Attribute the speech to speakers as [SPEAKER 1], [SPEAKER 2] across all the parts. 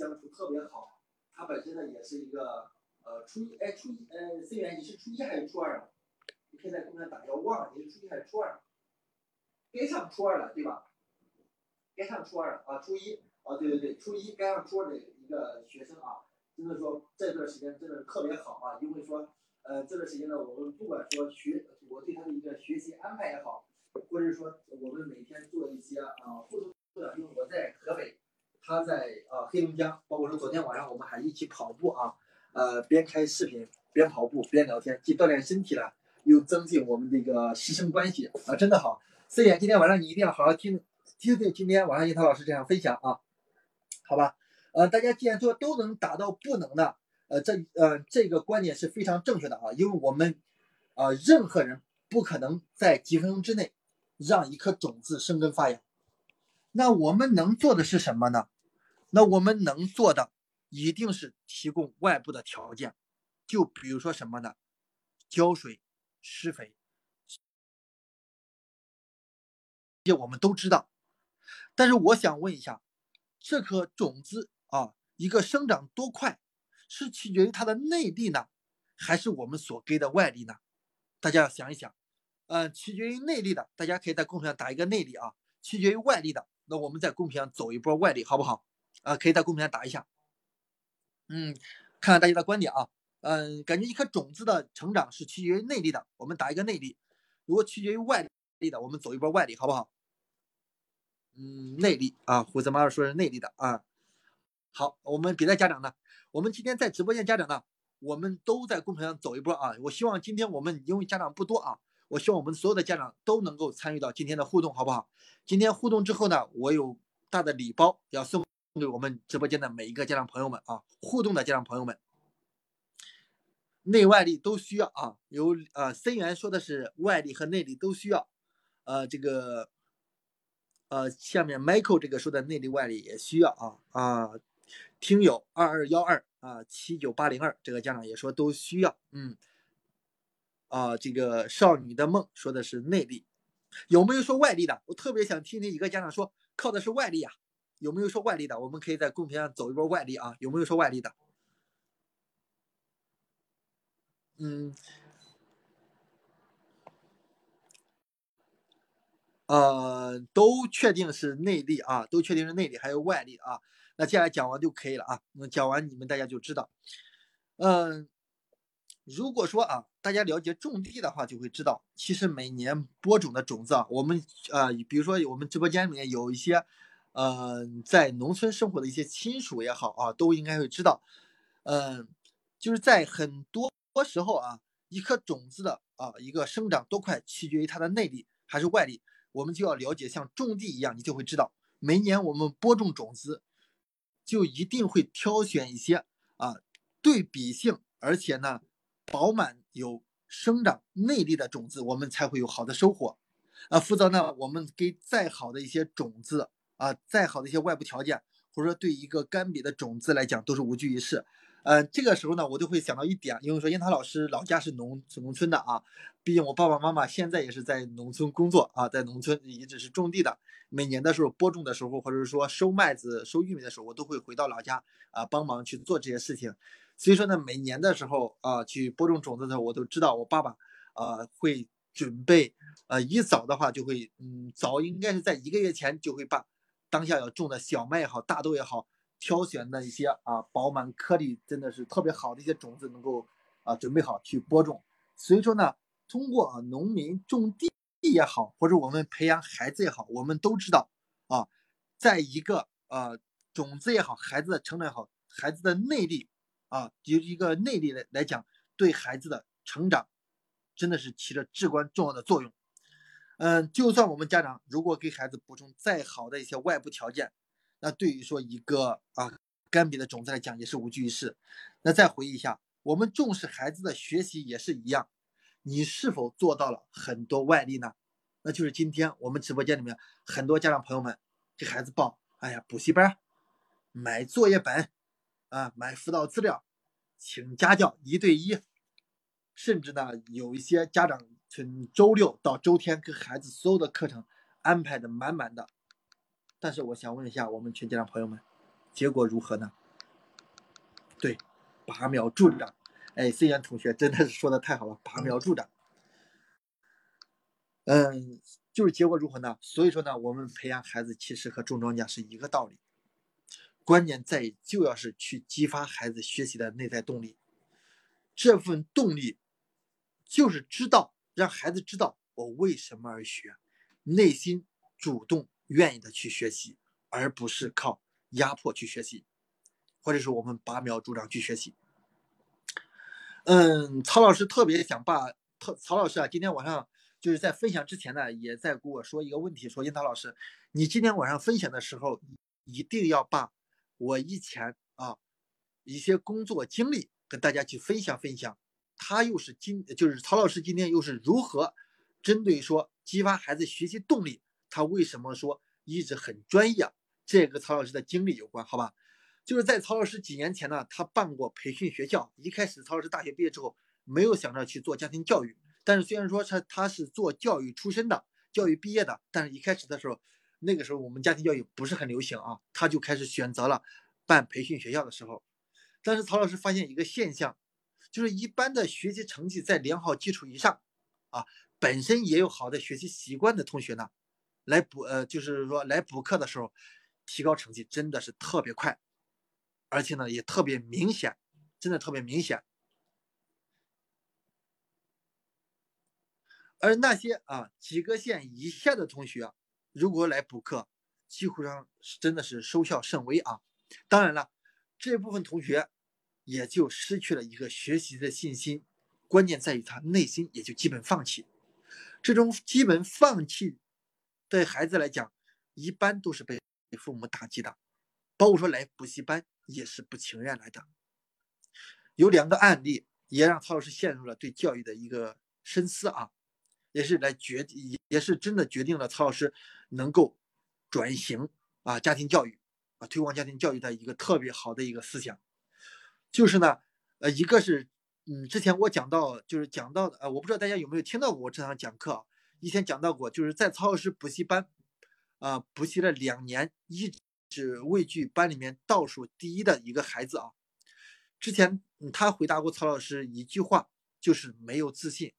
[SPEAKER 1] 相处特别好。他本身呢也是一个呃初一，哎初一，呃思源你是初一还是初二啊？你可以在公屏上打，我忘了你是初一还是初二？该上初二了对吧？该上初二了啊，初一啊，对对对，初一该上初二的一个学生啊，真的说这段时间真的特别好啊，因为说呃这段时间呢，我们不管说学，我对他的一个学习安排也好，或者说我们每天做一些啊互动的，因为我在河北。他在啊黑龙江，包括说昨天晚上我们还一起跑步啊，呃边开视频边跑步边聊天，既锻炼身体了，又增进我们这个师生关系啊，真的好。四眼，今天晚上你一定要好好听听听今天晚上樱桃老师这样分享啊，好吧？呃，大家既然说都能达到不能的，呃这呃这个观点是非常正确的啊，因为我们啊任何人不可能在几分钟之内让一颗种子生根发芽。那我们能做的是什么呢？那我们能做的一定是提供外部的条件，就比如说什么呢？浇水、施肥，这我们都知道。但是我想问一下，这颗种子啊，一个生长多快，是取决于它的内力呢，还是我们所给的外力呢？大家要想一想。嗯，取决于内力的，大家可以在公屏上打一个内力啊；取决于外力的。那我们在公屏上走一波外力，好不好？啊，可以在公屏上打一下。嗯，看看大家的观点啊。嗯，感觉一颗种子的成长是取决于内力的，我们打一个内力。如果取决于外力的，我们走一波外力，好不好？嗯，内力啊，胡子妈妈说是内力的啊。好，我们别的家长呢？我们今天在直播间家长呢，我们都在公屏上走一波啊。我希望今天我们因为家长不多啊。我希望我们所有的家长都能够参与到今天的互动，好不好？今天互动之后呢，我有大的礼包要送给我们直播间的每一个家长朋友们啊，互动的家长朋友们，内外力都需要啊。有呃森源说的是外力和内力都需要，呃这个呃下面 Michael 这个说的内力外力也需要啊啊，听友二二幺二啊七九八零二这个家长也说都需要，嗯。啊，这个少女的梦说的是内力，有没有说外力的？我特别想听听一个家长说靠的是外力啊，有没有说外力的？我们可以在公屏上走一波外力啊，有没有说外力的？嗯，呃，都确定是内力啊，都确定是内力，还有外力啊。那接下来讲完就可以了啊，那讲完你们大家就知道，嗯。如果说啊，大家了解种地的话，就会知道，其实每年播种的种子啊，我们呃，比如说我们直播间里面有一些，呃，在农村生活的一些亲属也好啊，都应该会知道，嗯，就是在很多时候啊，一颗种子的啊一个生长多快，取决于它的内力还是外力，我们就要了解，像种地一样，你就会知道，每年我们播种种子，就一定会挑选一些啊对比性，而且呢。饱满有生长内力的种子，我们才会有好的收获。啊，否则呢，我们给再好的一些种子啊，再好的一些外部条件，或者说对一个干瘪的种子来讲，都是无济于事。呃，这个时候呢，我就会想到一点，因为说樱桃老师老家是农农村的啊，毕竟我爸爸妈妈现在也是在农村工作啊，在农村一直是种地的。每年的时候播种的时候，或者说收麦子、收玉米的时候，我都会回到老家啊，帮忙去做这些事情。所以说呢，每年的时候啊，去播种种子的时候，我都知道我爸爸啊会准备，呃，一早的话就会，嗯，早应该是在一个月前就会把当下要种的小麦也好，大豆也好，挑选的一些啊饱满颗粒真的是特别好的一些种子能够啊准备好去播种。所以说呢，通过啊农民种地也好，或者我们培养孩子也好，我们都知道啊，在一个呃种子也好，孩子的成长也好，孩子的内力。啊，就一个内力来来讲，对孩子的成长真的是起着至关重要的作用。嗯，就算我们家长如果给孩子补充再好的一些外部条件，那对于说一个啊干瘪的种子来讲也是无济于事。那再回忆一下，我们重视孩子的学习也是一样，你是否做到了很多外力呢？那就是今天我们直播间里面很多家长朋友们给孩子报，哎呀，补习班，买作业本。啊，买辅导资料，请家教一对一，甚至呢，有一些家长从周六到周天给孩子所有的课程安排的满满的。但是我想问一下我们全家长朋友们，结果如何呢？对拔苗助长。哎，思源同学真的是说的太好了，拔苗助长。嗯，就是结果如何呢？所以说呢，我们培养孩子其实和种庄稼是一个道理，关键在于就要是去激发孩子学习的内在动力，这份动力就是知道让孩子知道我为什么而学，内心主动愿意的去学习，而不是靠压迫去学习，或者是我们拔苗助长去学习。嗯，曹老师特别想把曹曹老师啊，今天晚上。就是在分享之前呢，也在跟我说一个问题，说樱桃老师，你今天晚上分享的时候，一定要把我以前啊一些工作经历跟大家去分享分享。他又是今就是曹老师今天又是如何针对说激发孩子学习动力，他为什么说一直很专业？这个曹老师的经历有关，好吧？就是在曹老师几年前呢，他办过培训学校，一开始曹老师大学毕业之后没有想着去做家庭教育。但是虽然说他他是做教育出身的，教育毕业的，但是一开始的时候，那个时候我们家庭教育不是很流行啊，他就开始选择了办培训学校的时候。但是曹老师发现一个现象，就是一般的学习成绩在良好基础以上，啊，本身也有好的学习习惯的同学呢，来补呃，就是说来补课的时候，提高成绩真的是特别快，而且呢也特别明显，真的特别明显。而那些啊及格线以下的同学，如果来补课，几乎上是真的是收效甚微啊。当然了，这部分同学也就失去了一个学习的信心，关键在于他内心也就基本放弃。这种基本放弃对孩子来讲，一般都是被父母打击的，包括说来补习班也是不情愿来的。有两个案例也让曹老师陷入了对教育的一个深思啊。也是来决，也是真的决定了曹老师能够转型啊家庭教育啊推广家庭教育的一个特别好的一个思想，就是呢，呃，一个是嗯，之前我讲到就是讲到的，呃，我不知道大家有没有听到过我这堂讲课啊，以前讲到过，就是在曹老师补习班啊补习了两年，一直位居班里面倒数第一的一个孩子啊，之前他回答过曹老师一句话，就是没有自信。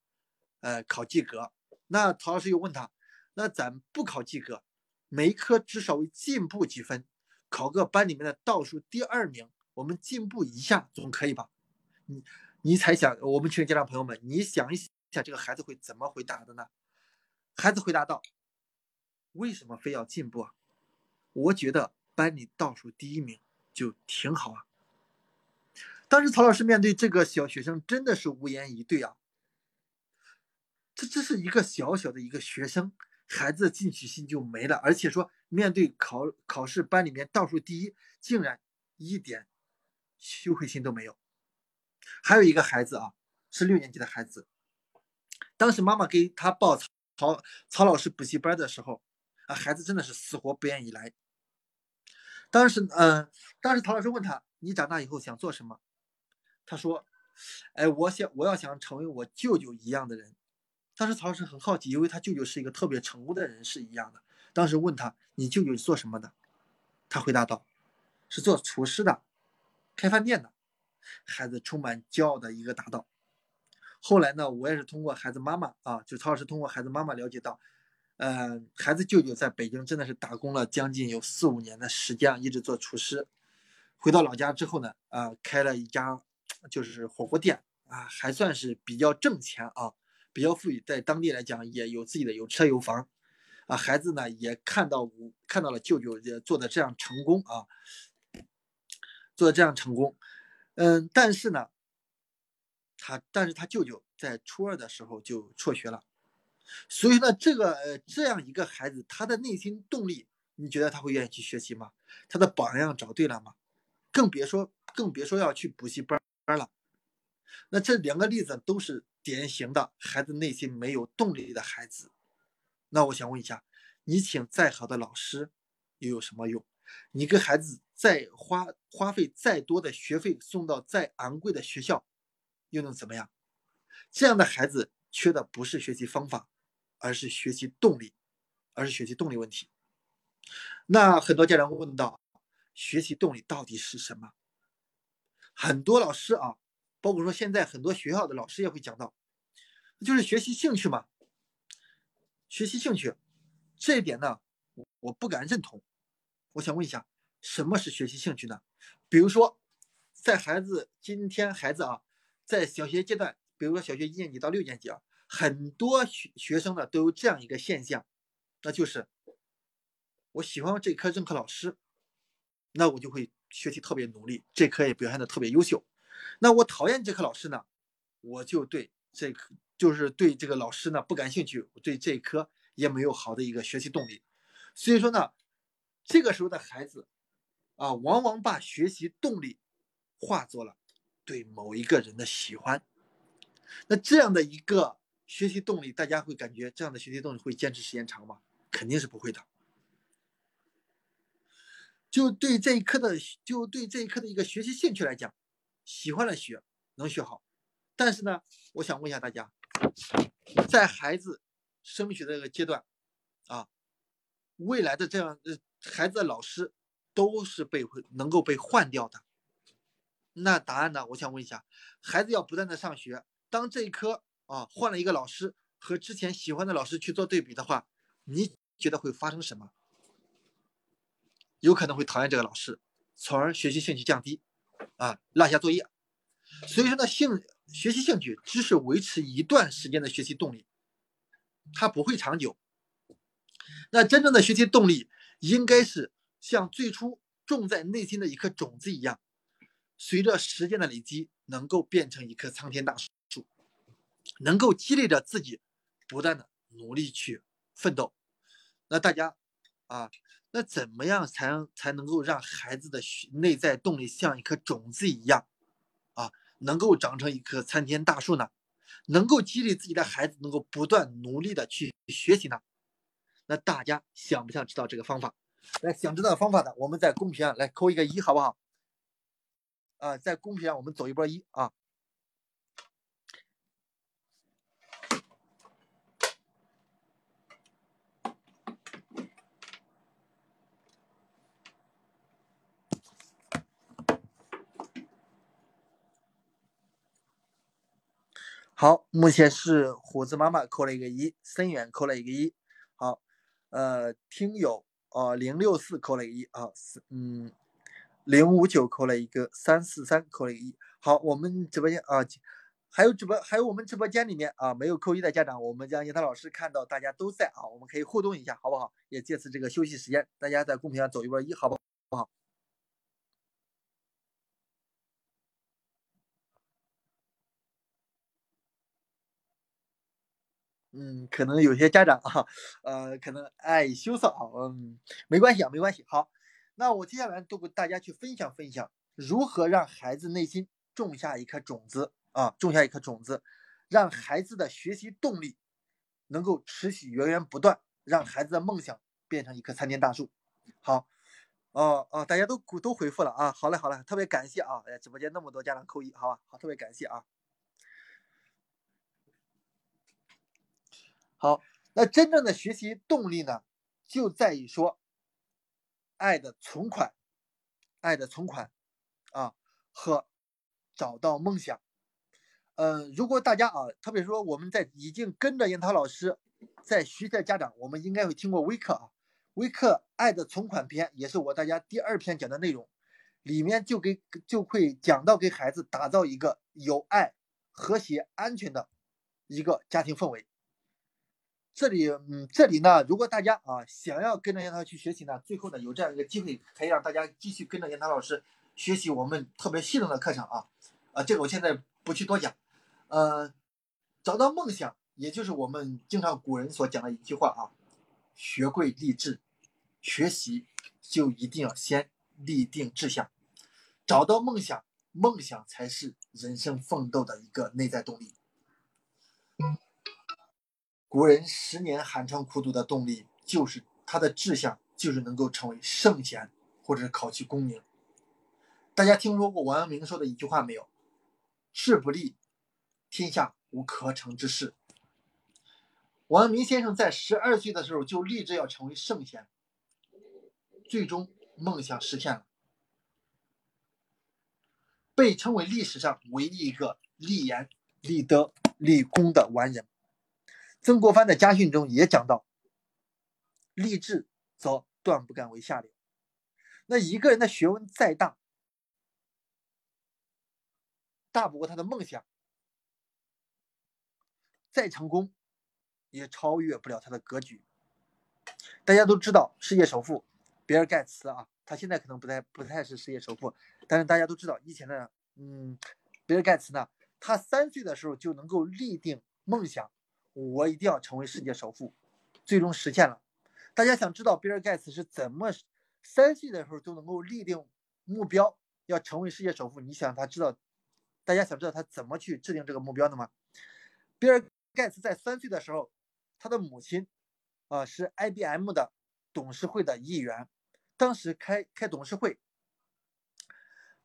[SPEAKER 1] 呃，考及格，那曹老师又问他，那咱不考及格，每一科至少为进步几分，考个班里面的倒数第二名，我们进步一下总可以吧？你你猜想，我们群里家长朋友们，你想一想，这个孩子会怎么回答的呢？孩子回答道：为什么非要进步啊？我觉得班里倒数第一名就挺好啊。当时曹老师面对这个小学生真的是无言以对啊。这这是一个小小的一个学生，孩子的进取心就没了，而且说面对考考试班里面倒数第一，竟然一点羞愧心都没有。还有一个孩子啊，是六年级的孩子，当时妈妈给他报曹曹老师补习班的时候，啊，孩子真的是死活不愿意来。当时，嗯，当时曹老师问他：“你长大以后想做什么？”他说：“哎，我想我要想成为我舅舅一样的人。”当时曹老师很好奇，因为他舅舅是一个特别成功的人士一样的。当时问他：“你舅舅是做什么的？”他回答道：“是做厨师的，开饭店的。”孩子充满骄傲的一个答道。后来呢，我也是通过孩子妈妈啊，就曹老师通过孩子妈妈了解到，呃，孩子舅舅在北京真的是打工了将近有四五年的时间，一直做厨师。回到老家之后呢，啊，开了一家就是火锅店啊，还算是比较挣钱啊。比较富裕，在当地来讲也有自己的有车有房，啊，孩子呢也看到看到了舅舅也做的这样成功啊，做的这样成功，嗯，但是呢，他但是他舅舅在初二的时候就辍学了，所以呢，这个呃这样一个孩子，他的内心动力，你觉得他会愿意去学习吗？他的榜样找对了吗？更别说更别说要去补习班了。那这两个例子都是典型的孩子内心没有动力的孩子。那我想问一下，你请再好的老师又有什么用？你给孩子再花花费再多的学费送到再昂贵的学校，又能怎么样？这样的孩子缺的不是学习方法，而是学习动力，而是学习动力问题。那很多家长会问到，学习动力到底是什么？很多老师啊，包括说现在很多学校的老师也会讲到，就是学习兴趣嘛。学习兴趣这一点呢，我不敢认同。我想问一下，什么是学习兴趣呢？比如说，在孩子今天孩子啊，在小学阶段，比如说小学一年级到六年级啊，很多学学生呢都有这样一个现象，那就是我喜欢这科任课老师，那我就会学习特别努力，这科也表现的特别优秀。那我讨厌这科老师呢，我就对这科。就是对这个老师呢不感兴趣，对这一科也没有好的一个学习动力，所以说呢，这个时候的孩子啊，往往把学习动力化作了对某一个人的喜欢。那这样的一个学习动力，大家会感觉这样的学习动力会坚持时间长吗？肯定是不会的。就对这一科的，就对这一科的一个学习兴趣来讲，喜欢的学能学好，但是呢，我想问一下大家。在孩子升学的这个阶段，啊，未来的这样呃，孩子的老师都是被会能够被换掉的。那答案呢？我想问一下，孩子要不断的上学，当这一科啊换了一个老师，和之前喜欢的老师去做对比的话，你觉得会发生什么？有可能会讨厌这个老师，从而学习兴趣降低，啊，落下作业。所以说呢，兴。学习兴趣只是维持一段时间的学习动力，它不会长久。那真正的学习动力应该是像最初种在内心的一颗种子一样，随着时间的累积，能够变成一棵苍天大树，能够激励着自己不断的努力去奋斗。那大家啊，那怎么样才能才能够让孩子的内在动力像一颗种子一样？啊能够长成一棵参天大树呢？能够激励自己的孩子能够不断努力的去学习呢？那大家想不想知道这个方法？来，想知道方法的，我们在公屏上来扣一个一，好不好？啊，在公屏上我们走一波一啊。好，目前是虎子妈妈扣了一个一，森远扣了一个一。好，呃，听友呃零六四扣了一个一啊，嗯，零五九扣了一个，三四三扣了一个一。好，我们直播间啊，还有直播还有我们直播间里面啊没有扣一的家长，我们将叶涛老师看到大家都在啊，我们可以互动一下，好不好？也借此这个休息时间，大家在公屏上走一波一，好不好？嗯，可能有些家长啊，呃，可能爱羞涩啊，嗯，没关系啊，没关系。好，那我接下来都给大家去分享分享，如何让孩子内心种下一颗种子啊，种下一颗种子，让孩子的学习动力能够持续源源不断，让孩子的梦想变成一棵参天大树。好，哦哦，大家都都回复了啊，好嘞好嘞，特别感谢啊，哎，直播间那么多家长扣一，好吧，好，特别感谢啊。好，那真正的学习动力呢，就在于说，爱的存款，爱的存款，啊，和找到梦想。嗯，如果大家啊，特别说我们在已经跟着严涛老师在学的家长，我们应该会听过微课啊，微课爱的存款篇也是我大家第二篇讲的内容，里面就给就会讲到给孩子打造一个有爱、和谐、安全的一个家庭氛围。这里，嗯，这里呢，如果大家啊想要跟着杨涛去学习呢，最后呢有这样一个机会，可以让大家继续跟着杨涛老师学习我们特别系统的课程啊，啊，这个我现在不去多讲，呃，找到梦想，也就是我们经常古人所讲的一句话啊，学贵立志，学习就一定要先立定志向，找到梦想，梦想才是人生奋斗的一个内在动力。古人十年寒窗苦读的动力，就是他的志向，就是能够成为圣贤，或者是考取功名。大家听说过王阳明说的一句话没有？志不立，天下无可成之事。王阳明先生在十二岁的时候就立志要成为圣贤，最终梦想实现了。被称为历史上唯一一个立言、立德、立功的完人。曾国藩的家训中也讲到：“立志则断不敢为下流。”那一个人的学问再大，大不过他的梦想；再成功，也超越不了他的格局。大家都知道，世界首富比尔盖茨啊，他现在可能不太不太是世界首富，但是大家都知道，以前的嗯，比尔盖茨呢，他三岁的时候就能够立定梦想，我一定要成为世界首富，最终实现了。大家想知道比尔盖茨是怎么三岁的时候就能够立定目标，要成为世界首富？你想他知道，大家想知道他怎么去制定这个目标的吗？比尔盖茨在三岁的时候，他的母亲。啊，是 IBM 的董事会的一员。当时开开董事会，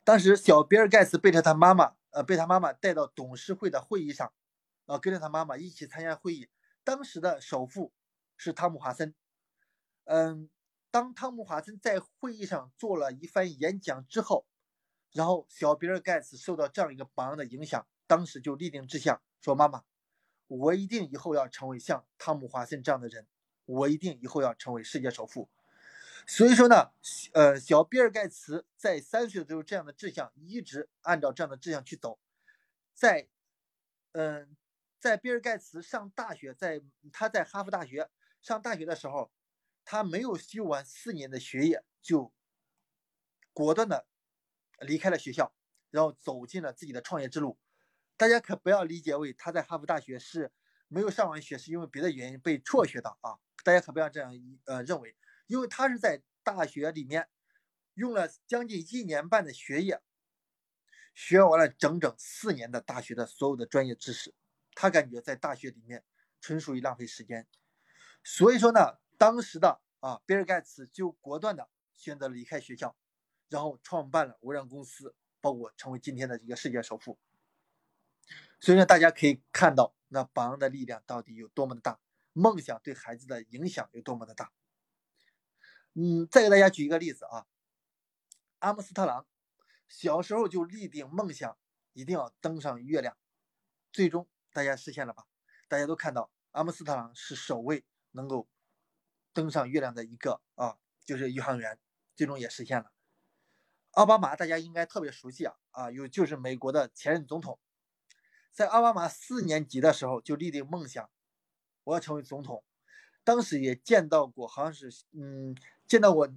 [SPEAKER 1] 当时小比尔盖茨背着他妈妈，呃，被他妈妈带到董事会的会议上，啊，跟着他妈妈一起参加会议。当时的首富是汤姆·华森。嗯，当汤姆·华森在会议上做了一番演讲之后，然后小比尔盖茨受到这样一个榜样的影响，当时就立定志向，说：“妈妈，我一定以后要成为像汤姆·华森这样的人。”我一定以后要成为世界首富，所以说呢，呃，小比尔盖茨在三岁的时候这样的志向，一直按照这样的志向去走，在，嗯，在比尔盖茨上大学，在他在哈佛大学上大学的时候，他没有修完四年的学业，就果断的离开了学校，然后走进了自己的创业之路。大家可不要理解为他在哈佛大学是没有上完学，是因为别的原因被辍学的啊。大家可不要这样呃认为，因为他是在大学里面用了将近一年半的学业，学完了整整四年的大学的所有的专业知识，他感觉在大学里面纯属于浪费时间，所以说呢，当时的啊比尔盖茨就果断的选择离开学校，然后创办了微软公司，包括成为今天的一个世界首富。所以呢大家可以看到那榜样的力量到底有多么的大。梦想对孩子的影响有多么的大？嗯，再给大家举一个例子啊，阿姆斯特朗小时候就立定梦想，一定要登上月亮，最终大家实现了吧？大家都看到，阿姆斯特朗是首位能够登上月亮的一个啊，就是宇航员，最终也实现了。奥巴马大家应该特别熟悉啊啊，有就是美国的前任总统，在奥巴马四年级的时候就立定梦想。我要成为总统，当时也见到过，好像是，嗯，见到过，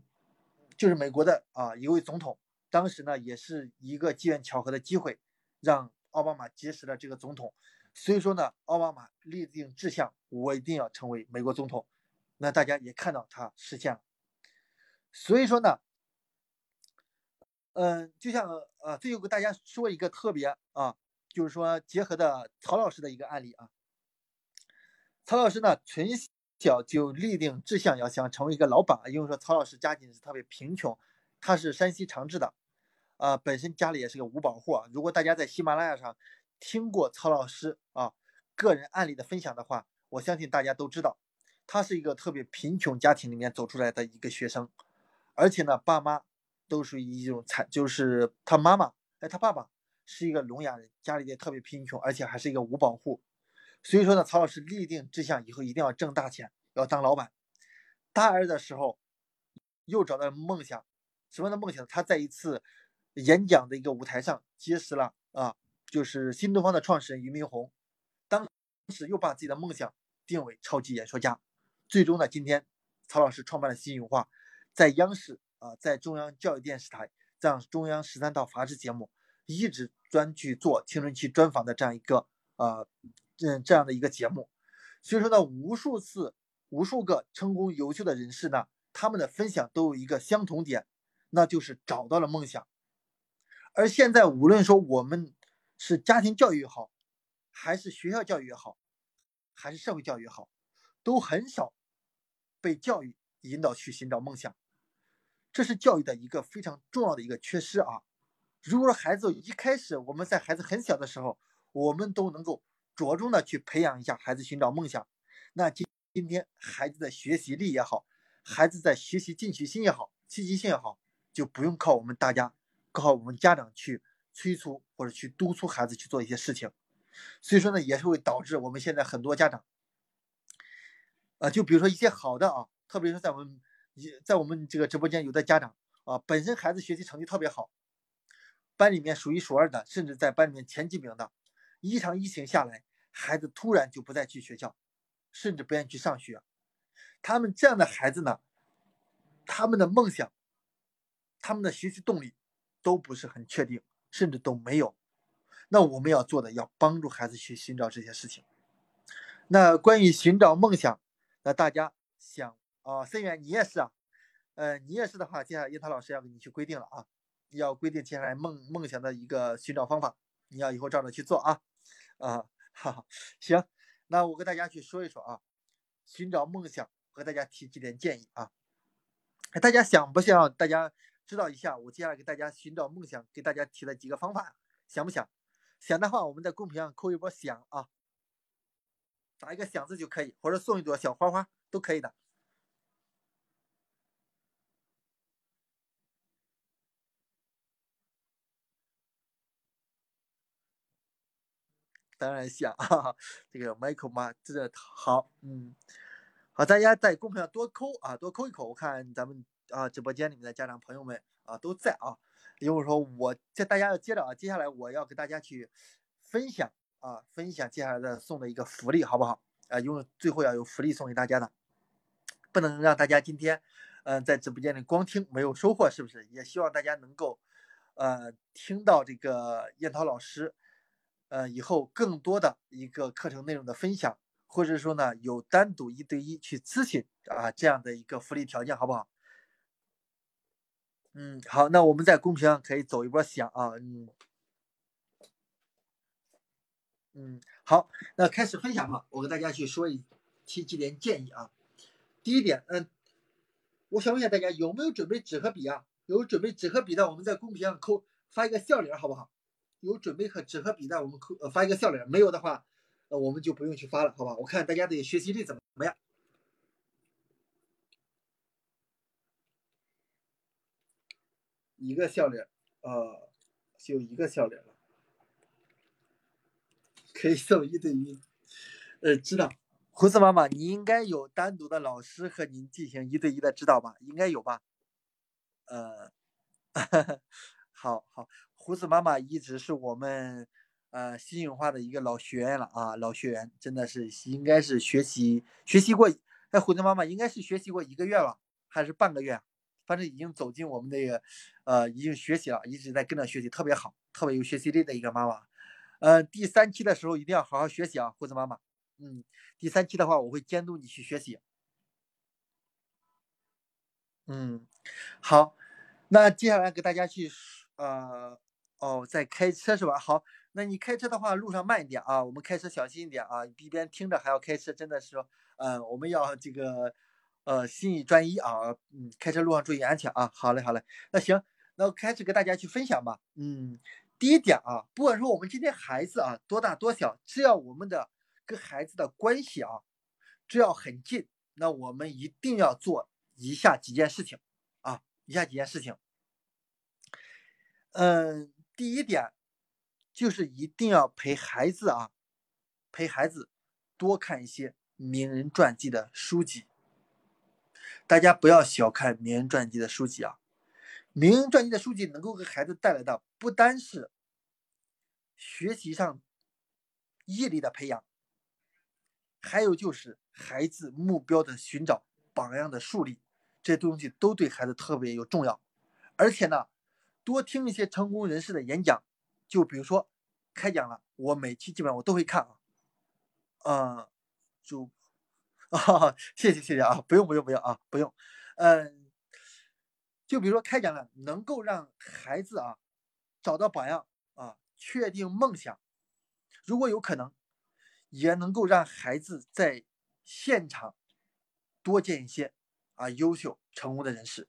[SPEAKER 1] 就是美国的啊一位总统。当时呢，也是一个机缘巧合的机会，让奥巴马结识了这个总统。所以说呢，奥巴马立定志向，我一定要成为美国总统。那大家也看到他实现了。所以说呢，嗯，就像呃，最后给大家说一个特别啊，就是说结合的曹老师的一个案例啊。曹老师呢，从小就立定志向，要想成为一个老板。因为说曹老师家境是特别贫穷，他是山西长治的，啊，本身家里也是个五保户。如果大家在喜马拉雅上听过曹老师啊个人案例的分享的话，我相信大家都知道，他是一个特别贫穷家庭里面走出来的一个学生，而且呢，爸妈都属于一种残，就是他妈妈哎，他爸爸是一个聋哑人，家里也特别贫穷，而且还是一个五保户。所以说呢，曹老师立定志向，以后一定要挣大钱，要当老板。大二的时候，又找到了梦想，什么样的梦想？他在一次演讲的一个舞台上结识了啊，就是新东方的创始人俞敏洪。当时又把自己的梦想定为超级演说家。最终呢，今天曹老师创办了新文化，在央视啊，在中央教育电视台这样中央十三套法制节目，一直专去做青春期专访的这样一个呃。嗯，这样的一个节目，所以说呢，无数次、无数个成功优秀的人士呢，他们的分享都有一个相同点，那就是找到了梦想。而现在，无论说我们是家庭教育也好，还是学校教育也好，还是社会教育也好，都很少被教育引导去寻找梦想，这是教育的一个非常重要的一个缺失啊。如果说孩子一开始我们在孩子很小的时候，我们都能够。着重的去培养一下孩子寻找梦想，那今今天孩子的学习力也好，孩子在学习进取心也好，积极性也好，就不用靠我们大家，靠我们家长去催促或者去督促孩子去做一些事情，所以说呢，也是会导致我们现在很多家长，啊，就比如说一些好的啊，特别是在我们在我们这个直播间有的家长啊，本身孩子学习成绩特别好，班里面数一数二的，甚至在班里面前几名的，一场疫情下来，孩子突然就不再去学校，甚至不愿意去上学，他们这样的孩子呢，他们的梦想，他们的学习动力都不是很确定。甚至都没有，那我们要做的要帮助孩子去寻找这些事情。那关于寻找梦想，那大家想啊，森源你也是啊，呃，你也是的话，接下来樱桃老师要给你去规定了啊，要规定接下来梦梦想的一个寻找方法，你要以后照着去做啊，啊，哈，行，那我跟大家去说一说啊，寻找梦想，和大家提几点建议啊，大家想不想？大家。知道一下，我接下来给大家寻找梦想，给大家提了几个方法，想不想？想的话，我们在公屏上扣一波想啊，打一个想字就可以，或者送一朵小花花都可以的。当然想，哈哈，这个 Michael 嘛，这个好，嗯，好，大家在公屏上多扣啊，多扣一口，我看咱们。啊，直播间里面的家长朋友们啊都在啊，因为说我这大家要接着啊，接下来我要给大家去分享啊，分享接下来的送的一个福利，好不好？啊，因为最后要有福利送给大家的，不能让大家今天嗯在直播间里光听没有收获，是不是？也希望大家能够呃听到这个燕涛老师呃以后更多的一个课程内容的分享，或者说呢有单独一对一去咨询啊这样的一个福利条件，好不好？嗯，好，那我们在公屏上可以走一波响啊，嗯，嗯，好，那开始分享吧，我给大家去说一提几点建议啊。第一点，嗯，我想问一下大家有没有准备纸和笔啊？有准备纸和笔的，我们在公屏上扣发一个笑脸，好不好？有准备和纸和笔的，我们扣呃发一个笑脸，没有的话，呃我们就不用去发了，好吧？我看大家的学习力怎么怎么样。一个笑脸，呃，就一个笑脸了，可以送一对一。呃，知道，胡子妈妈，你应该有单独的老师和您进行一对一的指导吧？应该有吧？呃，好好，胡子妈妈一直是我们呃新永化的一个老学员了啊，老学员真的是应该是学习学习过，哎，胡子妈妈应该是学习过一个月了，还是半个月？反正已经走进我们那个，呃，已经学习了，一直在跟着学习，特别好，特别有学习力的一个妈妈。嗯，第三期的时候一定要好好学习啊，胡子妈妈。嗯，第三期的话，我会监督你去学习。嗯，好，那接下来给大家去，呃，哦，在开车是吧？好，那你开车的话，路上慢一点啊，我们开车小心一点啊，一边听着还要开车，真的是，嗯，我们要这个。呃，心意专一啊，嗯，开车路上注意安全啊。好嘞，好嘞，那行，那我开始跟大家去分享吧。嗯，第一点啊，不管说我们今天孩子啊多大多小，只要我们的跟孩子的关系啊，只要很近，那我们一定要做以下几件事情啊，以下几件事情。嗯，第一点就是一定要陪孩子啊，陪孩子多看一些名人传记的书籍。大家不要小看名人传记的书籍啊！名人传记的书籍能够给孩子带来的不单是学习上毅力的培养，还有就是孩子目标的寻找、榜样的树立，这些东西都对孩子特别有重要。而且呢，多听一些成功人士的演讲，就比如说开讲了，我每期基本上我都会看啊，嗯，就。啊，谢谢谢谢啊，不用不用不用啊，不用，嗯，就比如说开讲了，能够让孩子啊找到榜样啊，确定梦想，如果有可能，也能够让孩子在现场多见一些啊优秀成功的人士，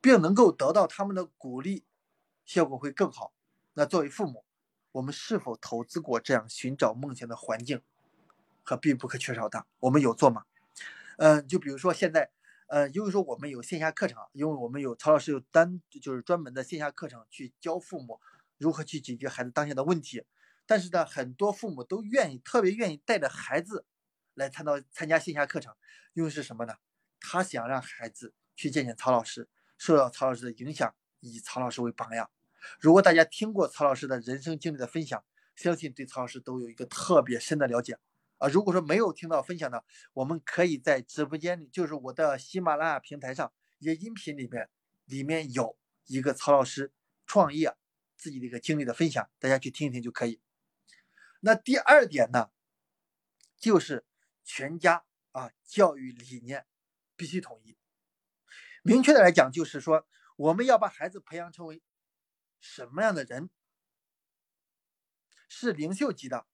[SPEAKER 1] 并能够得到他们的鼓励，效果会更好。那作为父母，我们是否投资过这样寻找梦想的环境？和必不可缺少的，我们有做吗？嗯，就比如说现在，呃，因为说我们有线下课程，因为我们有曹老师有单就是专门的线下课程去教父母如何去解决孩子当下的问题。但是呢，很多父母都愿意，特别愿意带着孩子来参到参加线下课程，因为是什么呢？他想让孩子去见见曹老师，受到曹老师的影响，以曹老师为榜样。如果大家听过曹老师的人生经历的分享，相信对曹老师都有一个特别深的了解啊。如果说没有听到分享的，我们可以在直播间里，就是我的喜马拉雅平台上一些音频里面，里面有一个曹老师创业自己的一个经历的分享，大家去听一听就可以。那第二点呢，就是全家啊教育理念必须统一。明确的来讲，就是说我们要把孩子培养成为什么样的人？是领袖级的，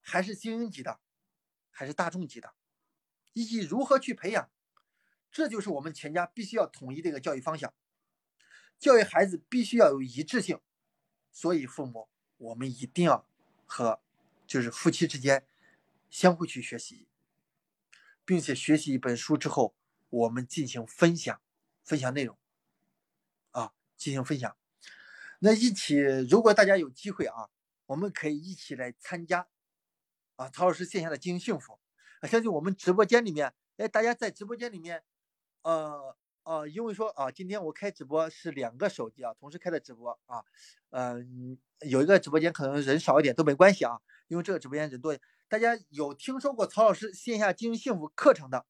[SPEAKER 1] 还是精英级的，还是大众级的？以及如何去培养？这就是我们全家必须要统一的一个教育方向。教育孩子必须要有一致性，所以父母我们一定要。和就是夫妻之间相互去学习，并且学习一本书之后，我们进行分享，分享内容啊，进行分享。那一起，如果大家有机会啊，我们可以一起来参加啊，曹老师线下的经营幸福。啊，相信我们直播间里面，哎，大家在直播间里面，呃。呃，因为说啊，今天我开直播是两个手机啊，同时开的直播啊，嗯，有一个直播间可能人少一点都没关系啊，因为这个直播间人多。大家有听说过曹老师线下经营幸福课程的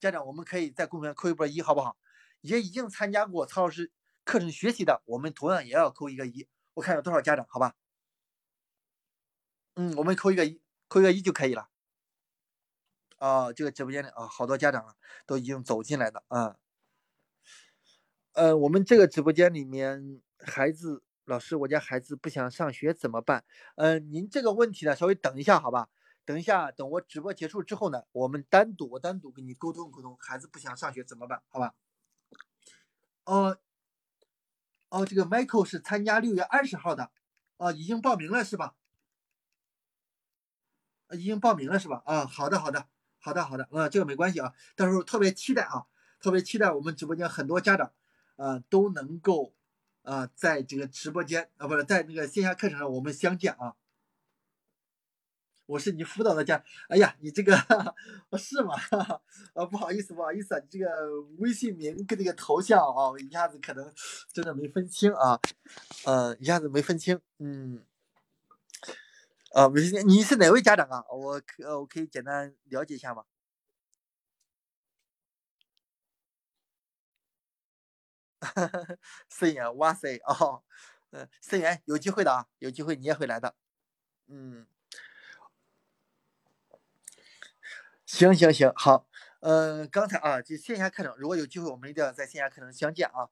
[SPEAKER 1] 家长，我们可以在公屏上扣一波一，好不好？也已经参加过曹老师课程学习的，我们同样也要扣一个一。我看有多少家长，好吧？嗯，我们扣一个一，扣个一就可以了。啊，这个直播间里啊，好多家长都已经走进来了啊。呃，我们这个直播间里面，孩子老师，我家孩子不想上学怎么办？嗯，您这个问题呢，稍微等一下，好吧？等一下，等我直播结束之后呢，我们单独我单独跟你沟通沟通，孩子不想上学怎么办？好吧？哦，哦，这个 Michael 是参加六月二十号的，哦，已经报名了是吧？已经报名了是吧？啊，好的，好的，好的，好的，嗯，这个没关系啊，到时候特别期待啊，特别期待我们直播间很多家长。啊，都能够啊，在这个直播间啊，不是在那个线下课程上我们相见啊。我是你辅导的家，哎呀，你这个是吗？啊，不好意思，不好意思啊，你这个微信名跟这个头像啊，一下子可能真的没分清啊，呃，一下子没分清，嗯，啊，没事，你是哪位家长啊？我可我可以简单了解一下吗？思源，哇塞哦，嗯，思源有机会的啊，有机会你也会来的，嗯，行行行，好，嗯，刚才啊，就线下课程，如果有机会，我们一定要在线下课程相见啊。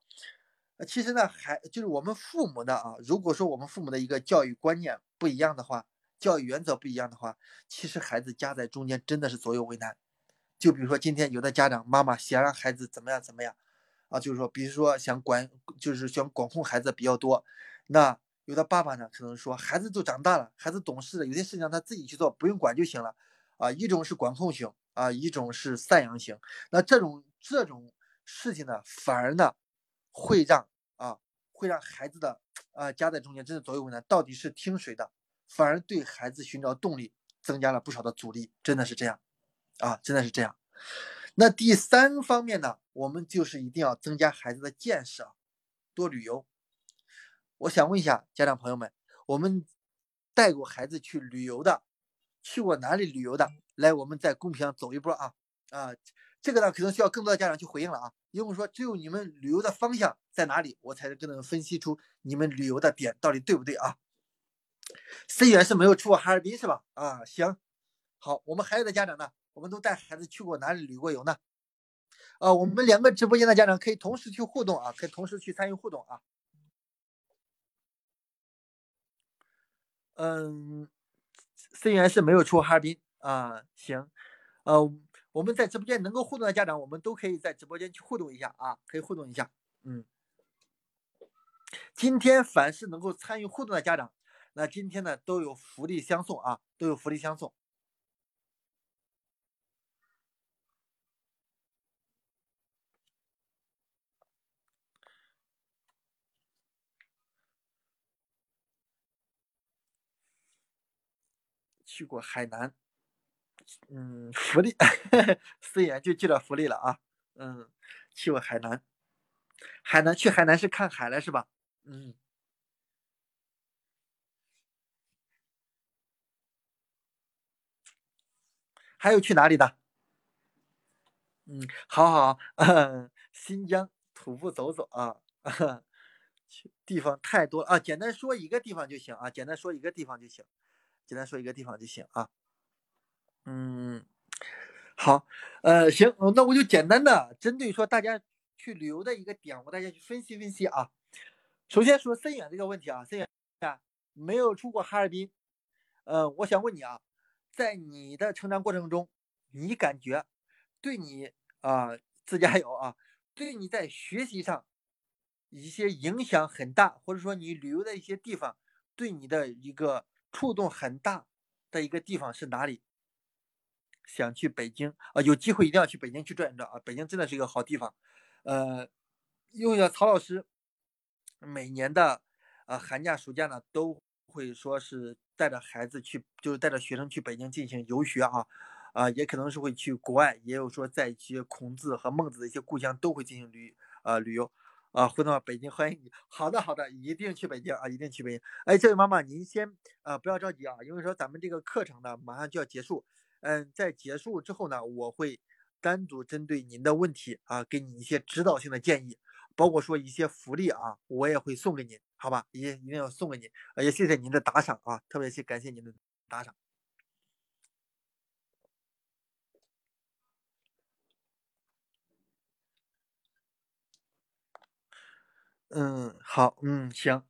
[SPEAKER 1] 其实呢，还就是我们父母的啊，如果说我们父母的一个教育观念不一样的话，教育原则不一样的话，其实孩子夹在中间真的是左右为难。就比如说今天有的家长妈妈想让孩子怎么样怎么样。啊，就是说，比如说想管，就是想管控孩子比较多，那有的爸爸呢，可能说孩子都长大了，孩子懂事了，有些事情让他自己去做，不用管就行了。啊，一种是管控型，啊，一种是散养型。那这种这种事情呢，反而呢，会让啊，会让孩子的啊夹在中间，真的左右为难，到底是听谁的？反而对孩子寻找动力增加了不少的阻力，真的是这样，啊，真的是这样。那第三方面呢，我们就是一定要增加孩子的见识啊，多旅游。我想问一下家长朋友们，我们带过孩子去旅游的，去过哪里旅游的？来，我们在公屏上走一波啊啊！这个呢，可能需要更多的家长去回应了啊，因为说只有你们旅游的方向在哪里，我才能更能分析出你们旅游的点到底对不对啊。C 源是没有去过哈尔滨是吧？啊，行，好，我们还有的家长呢。我们都带孩子去过哪里旅过游呢？啊，我们两个直播间的家长可以同时去互动啊，可以同时去参与互动啊。嗯，思源是没有出过哈尔滨啊，行，呃，我们在直播间能够互动的家长，我们都可以在直播间去互动一下啊，可以互动一下。嗯，今天凡是能够参与互动的家长，那今天呢都有福利相送啊都有福利相送。去过海南嗯福利思妍就记得福利了啊嗯去过海南。海南去海南是看海了是吧？嗯。还有去哪里的？嗯，好好，嗯，新疆徒步走走啊，去地方太多啊，简单说一个地方就行啊，简单说一个地方就行。简单说一个地方就行啊，嗯，好，呃，行，那我就简单的针对说大家去旅游的一个点，我大家去分析分析啊。首先说森远这个问题啊，森远啊没有出过哈尔滨，呃，我想问你啊，在你的成长过程中，你感觉对你啊自驾游啊，对你在学习上一些影响很大，或者说你旅游的一些地方对你的一个。触动很大的一个地方是哪里？想去北京啊，有机会一定要去北京去转一转啊！北京真的是一个好地方。呃，因为曹老师每年的呃寒假暑假呢，都会说是带着孩子去，就是带着学生去北京进行游学啊，啊，也可能是会去国外，也有说在一些孔子和孟子的一些故乡都会进行旅呃旅游。啊，回到北京欢迎你。好的，好的，一定去北京啊，一定去北京。哎，这位妈妈，您先呃不要着急啊，因为说咱们这个课程呢马上就要结束。嗯，在结束之后呢，我会单独针对您的问题啊，给你一些指导性的建议，包括说一些福利啊，我也会送给您，好吧？一一定要送给你。也谢谢您的打赏啊，特别谢感谢您的打赏。嗯，好，嗯，行。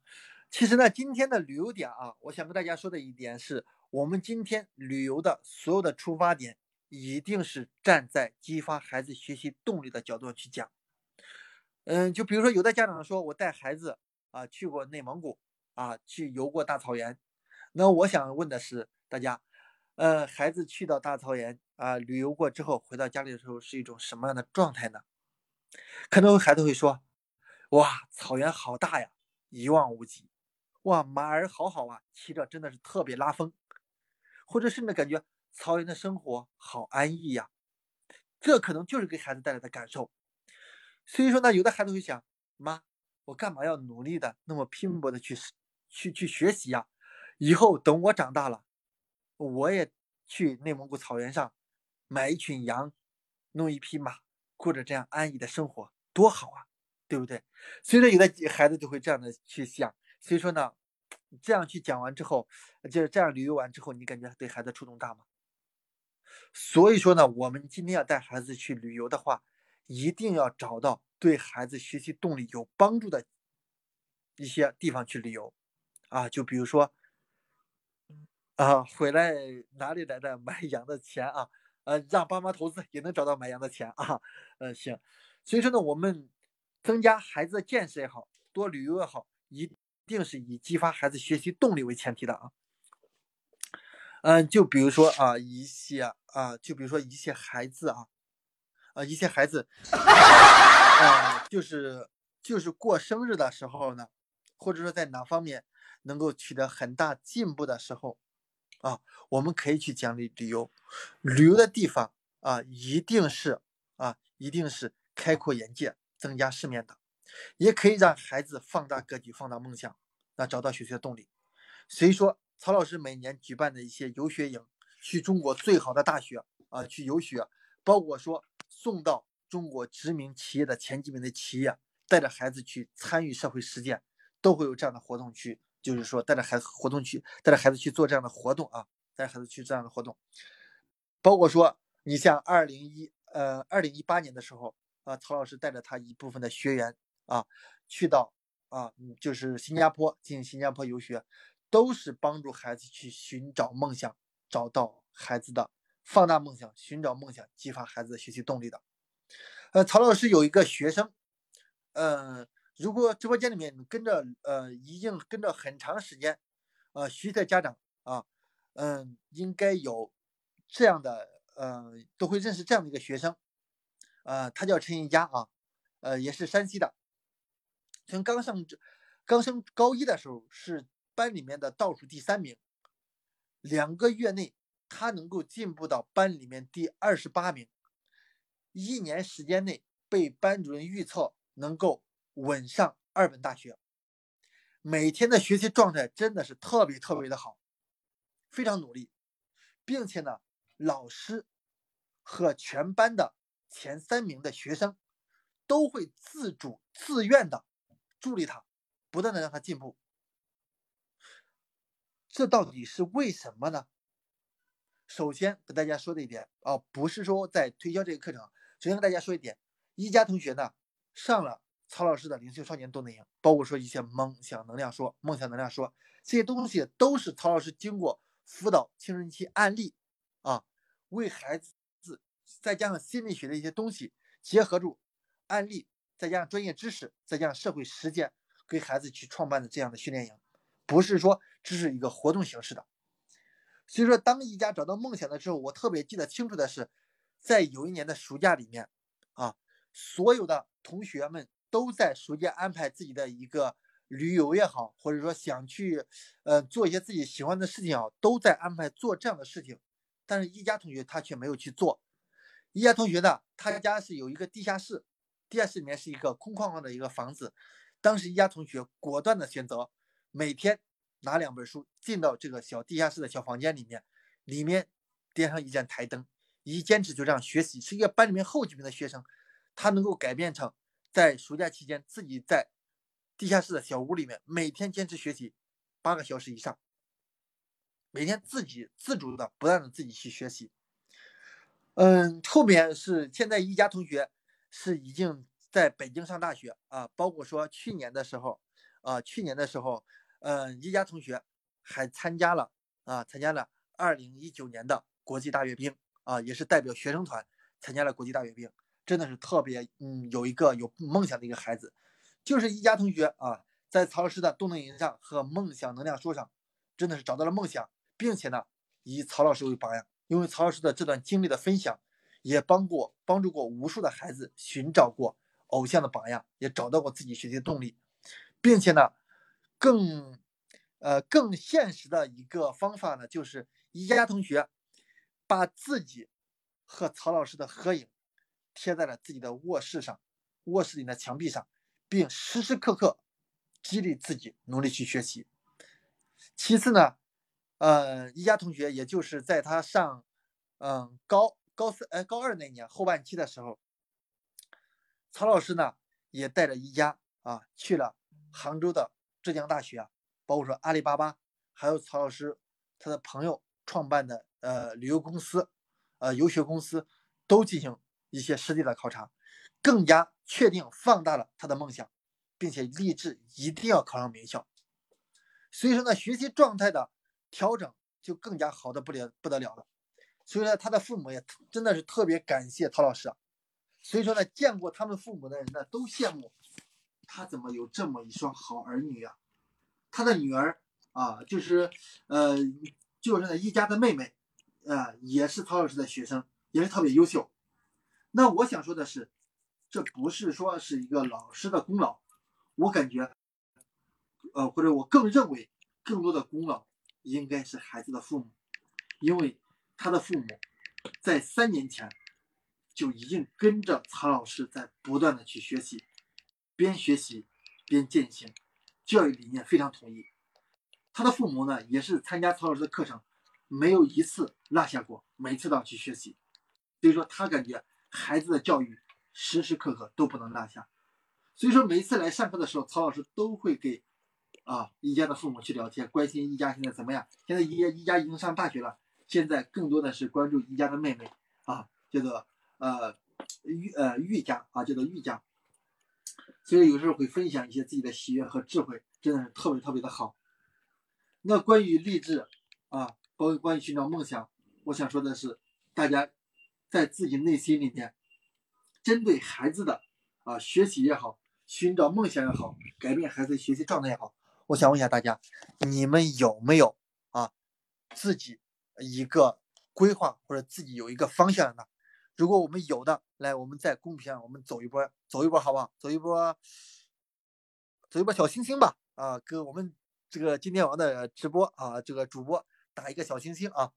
[SPEAKER 1] 其实呢，今天的旅游点啊，我想跟大家说的一点是，我们今天旅游的所有的出发点，一定是站在激发孩子学习动力的角度去讲。嗯，就比如说，有的家长说我带孩子啊去过内蒙古啊，去游过大草原。那我想问的是，大家，呃，孩子去到大草原啊旅游过之后，回到家里的时候是一种什么样的状态呢？可能孩子会说。哇，草原好大呀，一望无际。哇，马儿好好啊，骑着真的是特别拉风。或者甚至感觉草原的生活好安逸呀，这可能就是给孩子带来的感受。所以说呢，有的孩子会想，妈，我干嘛要努力的那么拼搏的去去去学习呀？以后等我长大了，我也去内蒙古草原上买一群羊，弄一匹马，过着这样安逸的生活，多好啊！对不对？所以说有的孩子就会这样的去想。所以说呢，这样去讲完之后，就是这样旅游完之后，你感觉对孩子触动大吗？所以说呢，我们今天要带孩子去旅游的话，一定要找到对孩子学习动力有帮助的一些地方去旅游啊。就比如说，啊，回来哪里来的买羊的钱啊？呃，让爸妈投资也能找到买羊的钱啊。嗯，行。所以说呢，我们。增加孩子的见识也好，多旅游也好，一定是以激发孩子学习动力为前提的啊。嗯，就比如说啊，一些啊，就比如说一些孩子啊，啊，一些孩子，啊，就是就是过生日的时候呢，或者说在哪方面能够取得很大进步的时候，啊，我们可以去奖励旅游，旅游的地方啊，一定是啊，一定是开阔眼界。增加世面的，也可以让孩子放大格局、放大梦想，那找到学习的动力。所以说，曹老师每年举办的一些游学营，去中国最好的大学啊去游学，包括说送到中国知名企业的前几名的企业，带着孩子去参与社会实践，都会有这样的活动去，就是说带着孩子活动去，带着孩子去做这样的活动啊，带着孩子去这样的活动。包括说，你像二零一呃二零一八年的时候。啊，曹老师带着他一部分的学员啊，去到啊，就是新加坡进行新加坡游学，都是帮助孩子去寻找梦想，找到孩子的放大梦想，寻找梦想，激发孩子学习动力的。呃，曹老师有一个学生，呃，如果直播间里面跟着呃已经跟着很长时间，呃，徐的家长啊，嗯，应该有这样的，呃，都会认识这样的一个学生。呃，他叫陈一佳啊，呃，也是山西的。从刚上刚升高一的时候是班里面的倒数第三名，两个月内他能够进步到班里面第二十八名，一年时间内被班主任预测能够稳上二本大学，每天的学习状态真的是特别特别的好，非常努力，并且呢，老师和全班的前三名的学生都会自主自愿的助力他，不断的让他进步。这到底是为什么呢？首先跟大家说的一点啊，不是说在推销这个课程。首先跟大家说一点，一家同学呢上了曹老师的灵性少年动能营，包括说一些梦想能量说、梦想能量说这些东西，都是曹老师经过辅导青春期案例啊，为孩子再加上心理学的一些东西结合住案例，再加上专业知识，再加上社会实践，给孩子去创办的这样的训练营。不是说只是一个活动形式的，所以说当一家找到梦想的时候，我特别记得清楚的是，在有一年的暑假里面，啊，所有的同学们都在暑假安排自己的一个旅游也好，或者说想去呃做一些自己喜欢的事情啊，都在安排做这样的事情。但是一家同学他却没有去做。一家同学呢，他家是有一个地下室，地下室里面是一个空旷旷的一个房子。当时一家同学果断的选择。每天拿两本书进到这个小地下室的小房间里面，里面点上一盏台灯，一坚持就这样学习。是一个班里面后几名的学生，他能够改变成在暑假期间自己在地下室的小屋里面每天坚持学习八个小时以上，每天自己自主的不断的自己去学习。嗯，后面是现在一家同学是已经在北京上大学啊，包括说去年的时候啊，去年的时候。嗯，一家同学还参加了啊，参加了二零一九年的国际大阅兵啊，也是代表学生团参加了国际大阅兵，真的是特别嗯，有一个有梦想的一个孩子，就是一家同学啊，在曹老师的动能营上和梦想能量书上，真的是找到了梦想，并且呢，以曹老师为榜样，因为曹老师的这段经历的分享，也帮过帮助过无数的孩子寻找过偶像的榜样，也找到过自己学习的动力，并且呢。更，呃，更现实的一个方法呢，就是一家同学把自己和曹老师的合影贴在了自己的卧室上，卧室里的墙壁上，并时时刻刻激励自己努力去学习。其次呢，呃，一家同学也就是在他上，嗯，高高三，哎，高二那年后半期的时候，曹老师呢也带着一家啊去了杭州的。浙江大学啊，包括说阿里巴巴，还有曹老师他的朋友创办的呃旅游公司，呃游学公司，都进行一些实地的考察，更加确定放大了他的梦想，并且立志一定要考上名校。所以说呢，学习状态的调整就更加好的不了不得了了。所以说他的父母也真的是特别感谢曹老师。所以说呢，见过他们父母的人呢，都羡慕。他怎么有这么一双好儿女啊？他的女儿啊，就是呃，就是那一家的妹妹，啊，也是曹老师的学生，也是特别优秀。那我想说的是，这不是说是一个老师的功劳，我感觉，呃，或者我更认为，更多的功劳应该是孩子的父母，因为他的父母在三年前就已经跟着曹老师在不断的去学习。边学习边践行，教育理念非常统一。他的父母呢，也是参加曹老师的课程，没有一次落下过，每次都要去学习。所以说，他感觉孩子的教育时时刻刻都不能落下。所以说，每次来上课的时候，曹老师都会给啊一家的父母去聊天，关心一家现在怎么样。现在一家一家已经上大学了，现在更多的是关注一家的妹妹啊，叫做呃玉呃玉家啊，叫做玉家。所以有时候会分享一些自己的喜悦和智慧，真的是特别特别的好。那关于励志啊，包括关于寻找梦想，我想说的是，大家在自己内心里面，针对孩子的啊学习也好，寻找梦想也好，改变孩子学习状态也好，我想问一下大家，你们有没有啊自己一个规划或者自己有一个方向呢？如果我们有的，来，我们在公屏上我们走一波，走一波好不好？走一波，走一波小星星吧！啊，跟我们这个今天晚上的直播啊，这个主播打一个小星星啊，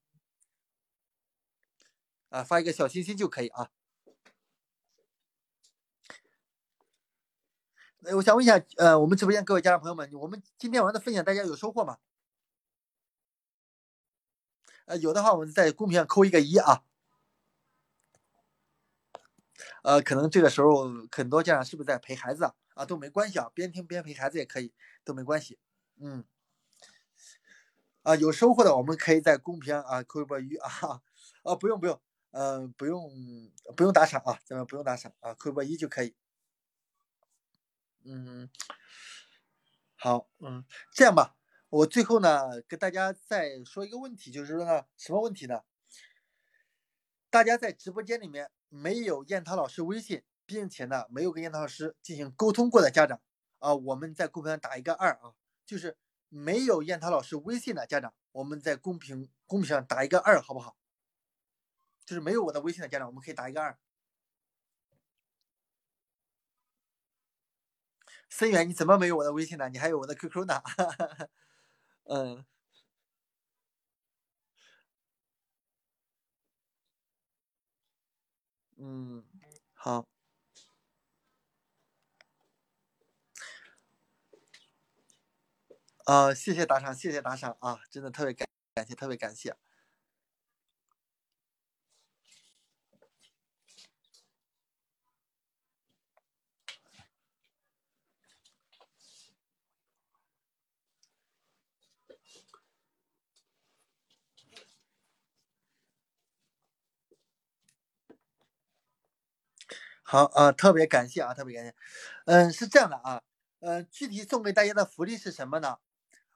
[SPEAKER 1] 啊，发一个小星星就可以啊。呃，我想问一下，呃，我们直播间各位家长朋友们，我们今天晚上的分享大家有收获吗？呃，有的话我们在公屏上扣一个一啊。呃，可能这个时候很多家长是不是在陪孩子啊？啊，都没关系啊，边听边陪孩子也可以，都没关系。嗯，啊，有收获的我们可以在公屏啊扣一波一啊，啊，不用不用，嗯，不用不用打赏啊，咱们不用打赏啊，扣一波一就可以。嗯，好，嗯，这样吧，我最后呢跟大家再说一个问题，就是说呢，什么问题呢？大家在直播间里面没有燕涛老师微信，并且呢没有跟燕涛老师进行沟通过的家长啊，我们在公屏上打一个二啊，就是没有燕涛老师微信的家长，我们在公屏公屏上打一个二，好不好？就是没有我的微信的家长，我们可以打一个二。森远，你怎么没有我的微信呢？你还有我的 QQ 呢？嗯。嗯，好。啊，谢谢打赏，谢谢打赏啊！真的特别感感谢，特别感谢。好啊，特别感谢啊，特别感谢。嗯，是这样的啊，嗯，具体送给大家的福利是什么呢？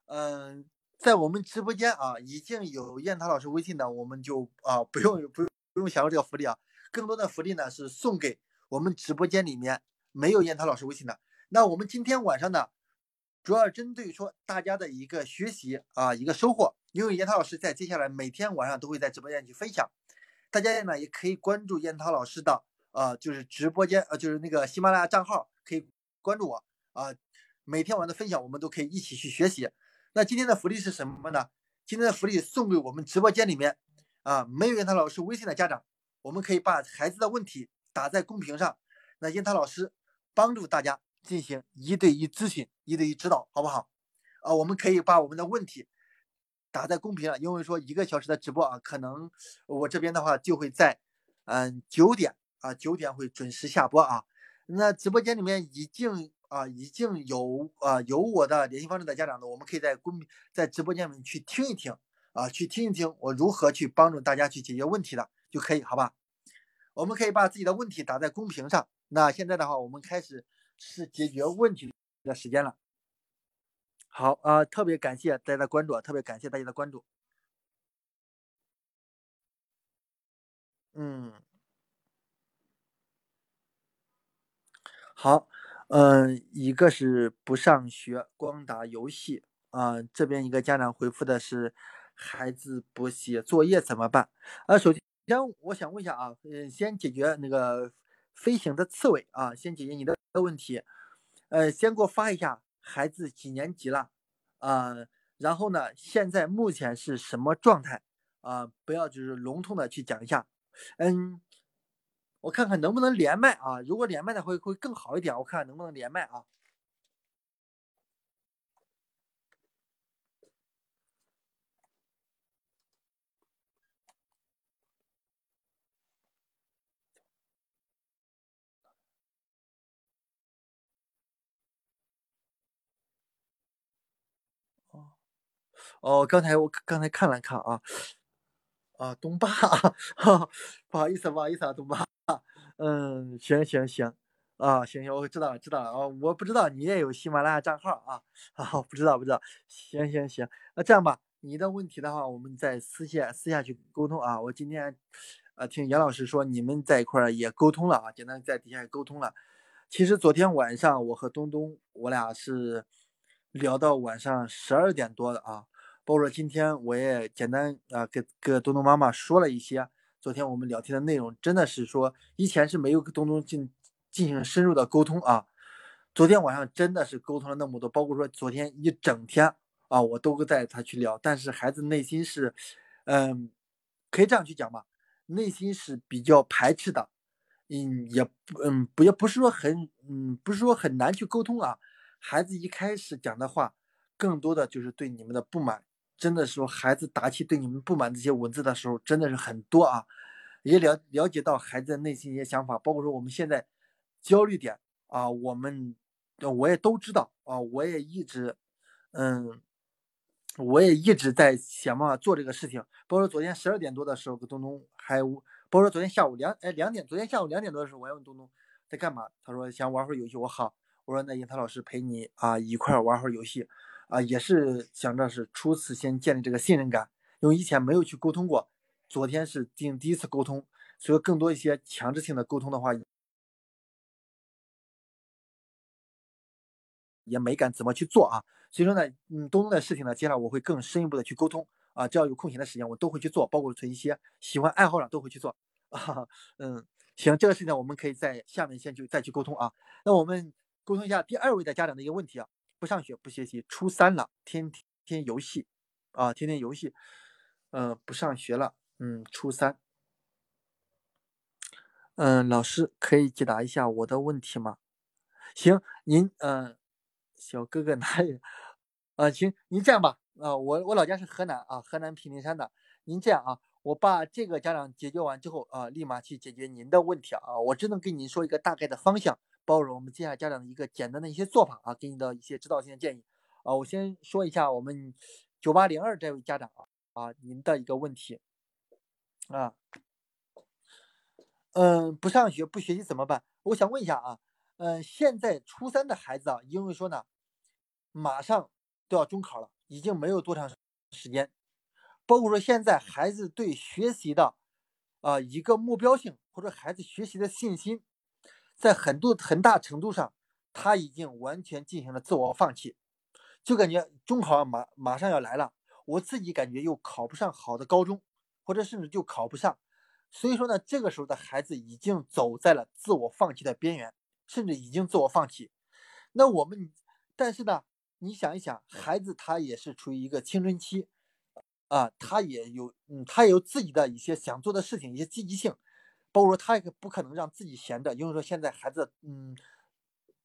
[SPEAKER 1] 嗯，在我们直播间啊，已经有燕涛老师微信的，我们就啊不用不用不用享受这个福利啊。更多的福利呢是送给我们直播间里面没有燕涛老师微信的。那我们今天晚上呢，主要针对说大家的一个学习啊，一个收获，因为燕涛老师在接下来每天晚上都会在直播间去分享，大家呢也可以关注燕涛老师的。啊，就是直播间，呃，就是那个喜马拉雅账号，可以关注我啊。每天晚上的分享，我们都可以一起去学习。那今天的福利是什么呢？今天的福利送给我们直播间里面啊没有燕涛老师微信的家长，我们可以把孩子的问题打在公屏上，那燕涛老师帮助大家进行一对一咨询、一对一指导，好不好？啊，我们可以把我们的问题打在公屏上，因为说一个小时的直播啊，可能我这边的话就会在嗯九点。啊，九点会准时下播啊。那直播间里面已经啊，已经有啊有我的联系方式的家长呢，我们可以在公在直播间里面去听一听啊，去听一听我如何去帮助大家去解决问题的就可以，好吧？我们可以把自己的问题打在公屏上。那现在的话，我们开始是解决问题的时间了。好啊，特别感谢大家的关注，特别感谢大家的关注。嗯。好，嗯，一个是不上学，光打游戏啊。这边一个家长回复的是，孩子不写作业怎么办？啊，首先我想问一下啊，嗯，先解决那个飞行的刺猬啊，先解决你的问题。呃，先给我发一下孩子几年级了啊？然后呢，现在目前是什么状态啊？不要就是笼统的去讲一下，嗯。我看看能不能连麦啊？如果连麦的会会更好一点。我看看能不能连麦啊？哦哦，刚才我刚才看了看啊。啊，东爸，不好意思，不好意思啊，东爸。嗯，行行行，啊，行行，我知道了，知道了啊，我不知道你也有喜马拉雅账号啊，啊，不知道不知道，行行行，那这样吧，你的问题的话，我们再私下私下去沟通啊。我今天，呃，听杨老师说你们在一块儿也沟通了啊，简单在底下也沟通了。其实昨天晚上我和东东我俩是聊到晚上十二点多的啊。包括今天我也简单啊，给跟东东妈妈说了一些昨天我们聊天的内容，真的是说以前是没有跟东东进进行深入的沟通啊。昨天晚上真的是沟通了那么多，包括说昨天一整天啊，我都会带他去聊。但是孩子内心是，嗯，可以这样去讲吧，内心是比较排斥的，嗯，也嗯不也不是说很嗯不是说很难去沟通啊。孩子一开始讲的话，更多的就是对你们的不满。真的说，孩子打起对你们不满这些文字的时候，真的是很多啊。也了了解到孩子的内心一些想法，包括说我们现在焦虑点啊，我们我也都知道啊，我也一直嗯，我也一直在想办法做这个事情。包括昨天十二点多的时候，跟东东还，包括说昨天下午两哎两点，昨天下午两点多的时候，我还问东东在干嘛，他说想玩会儿游戏。我好，我说那樱桃老师陪你啊一块儿玩会儿游戏。啊，也是想着是初次先建立这个信任感，因为以前没有去沟通过，昨天是第第一次沟通，所以更多一些强制性的沟通的话，也没敢怎么去做啊。所以说呢，嗯，东东的事情呢，接下来我会更深一步的去沟通啊，只要有空闲的时间，我都会去做，包括从一些喜欢爱好上都会去做 啊。嗯，行，这个事情我们可以在下面先去再去沟通啊。那我们沟通一下第二位的家长的一个问题啊。不上学不学习，初三了，天天游戏，啊，天天游戏，嗯，不上学了，嗯，初三，嗯，老师可以解答一下我的问题吗？行，您，嗯，小哥哥哪里？啊，行，您这样吧，啊，我我老家是河南啊，河南平顶山的，您这样啊，我把这个家长解决完之后啊，立马去解决您的问题啊，我只能跟您说一个大概的方向。包容我们接下来家长的一个简单的一些做法啊，给你的一些指导性的建议啊。我先说一下我们九八零二这位家长啊啊，您的一个问题啊，嗯，不上学不学习怎么办？我想问一下啊，嗯，现在初三的孩子啊，因为说呢，马上都要中考了，已经没有多长时间，包括说现在孩子对学习的啊一个目标性或者孩子学习的信心。在很多很大程度上，他已经完全进行了自我放弃，就感觉中考马马上要来了，我自己感觉又考不上好的高中，或者甚至就考不上，所以说呢，这个时候的孩子已经走在了自我放弃的边缘，甚至已经自我放弃。那我们，但是呢，你想一想，孩子他也是处于一个青春期，啊，他也有，嗯，他也有自己的一些想做的事情，一些积极性。包括说他也不可能让自己闲着，因为说现在孩子，嗯，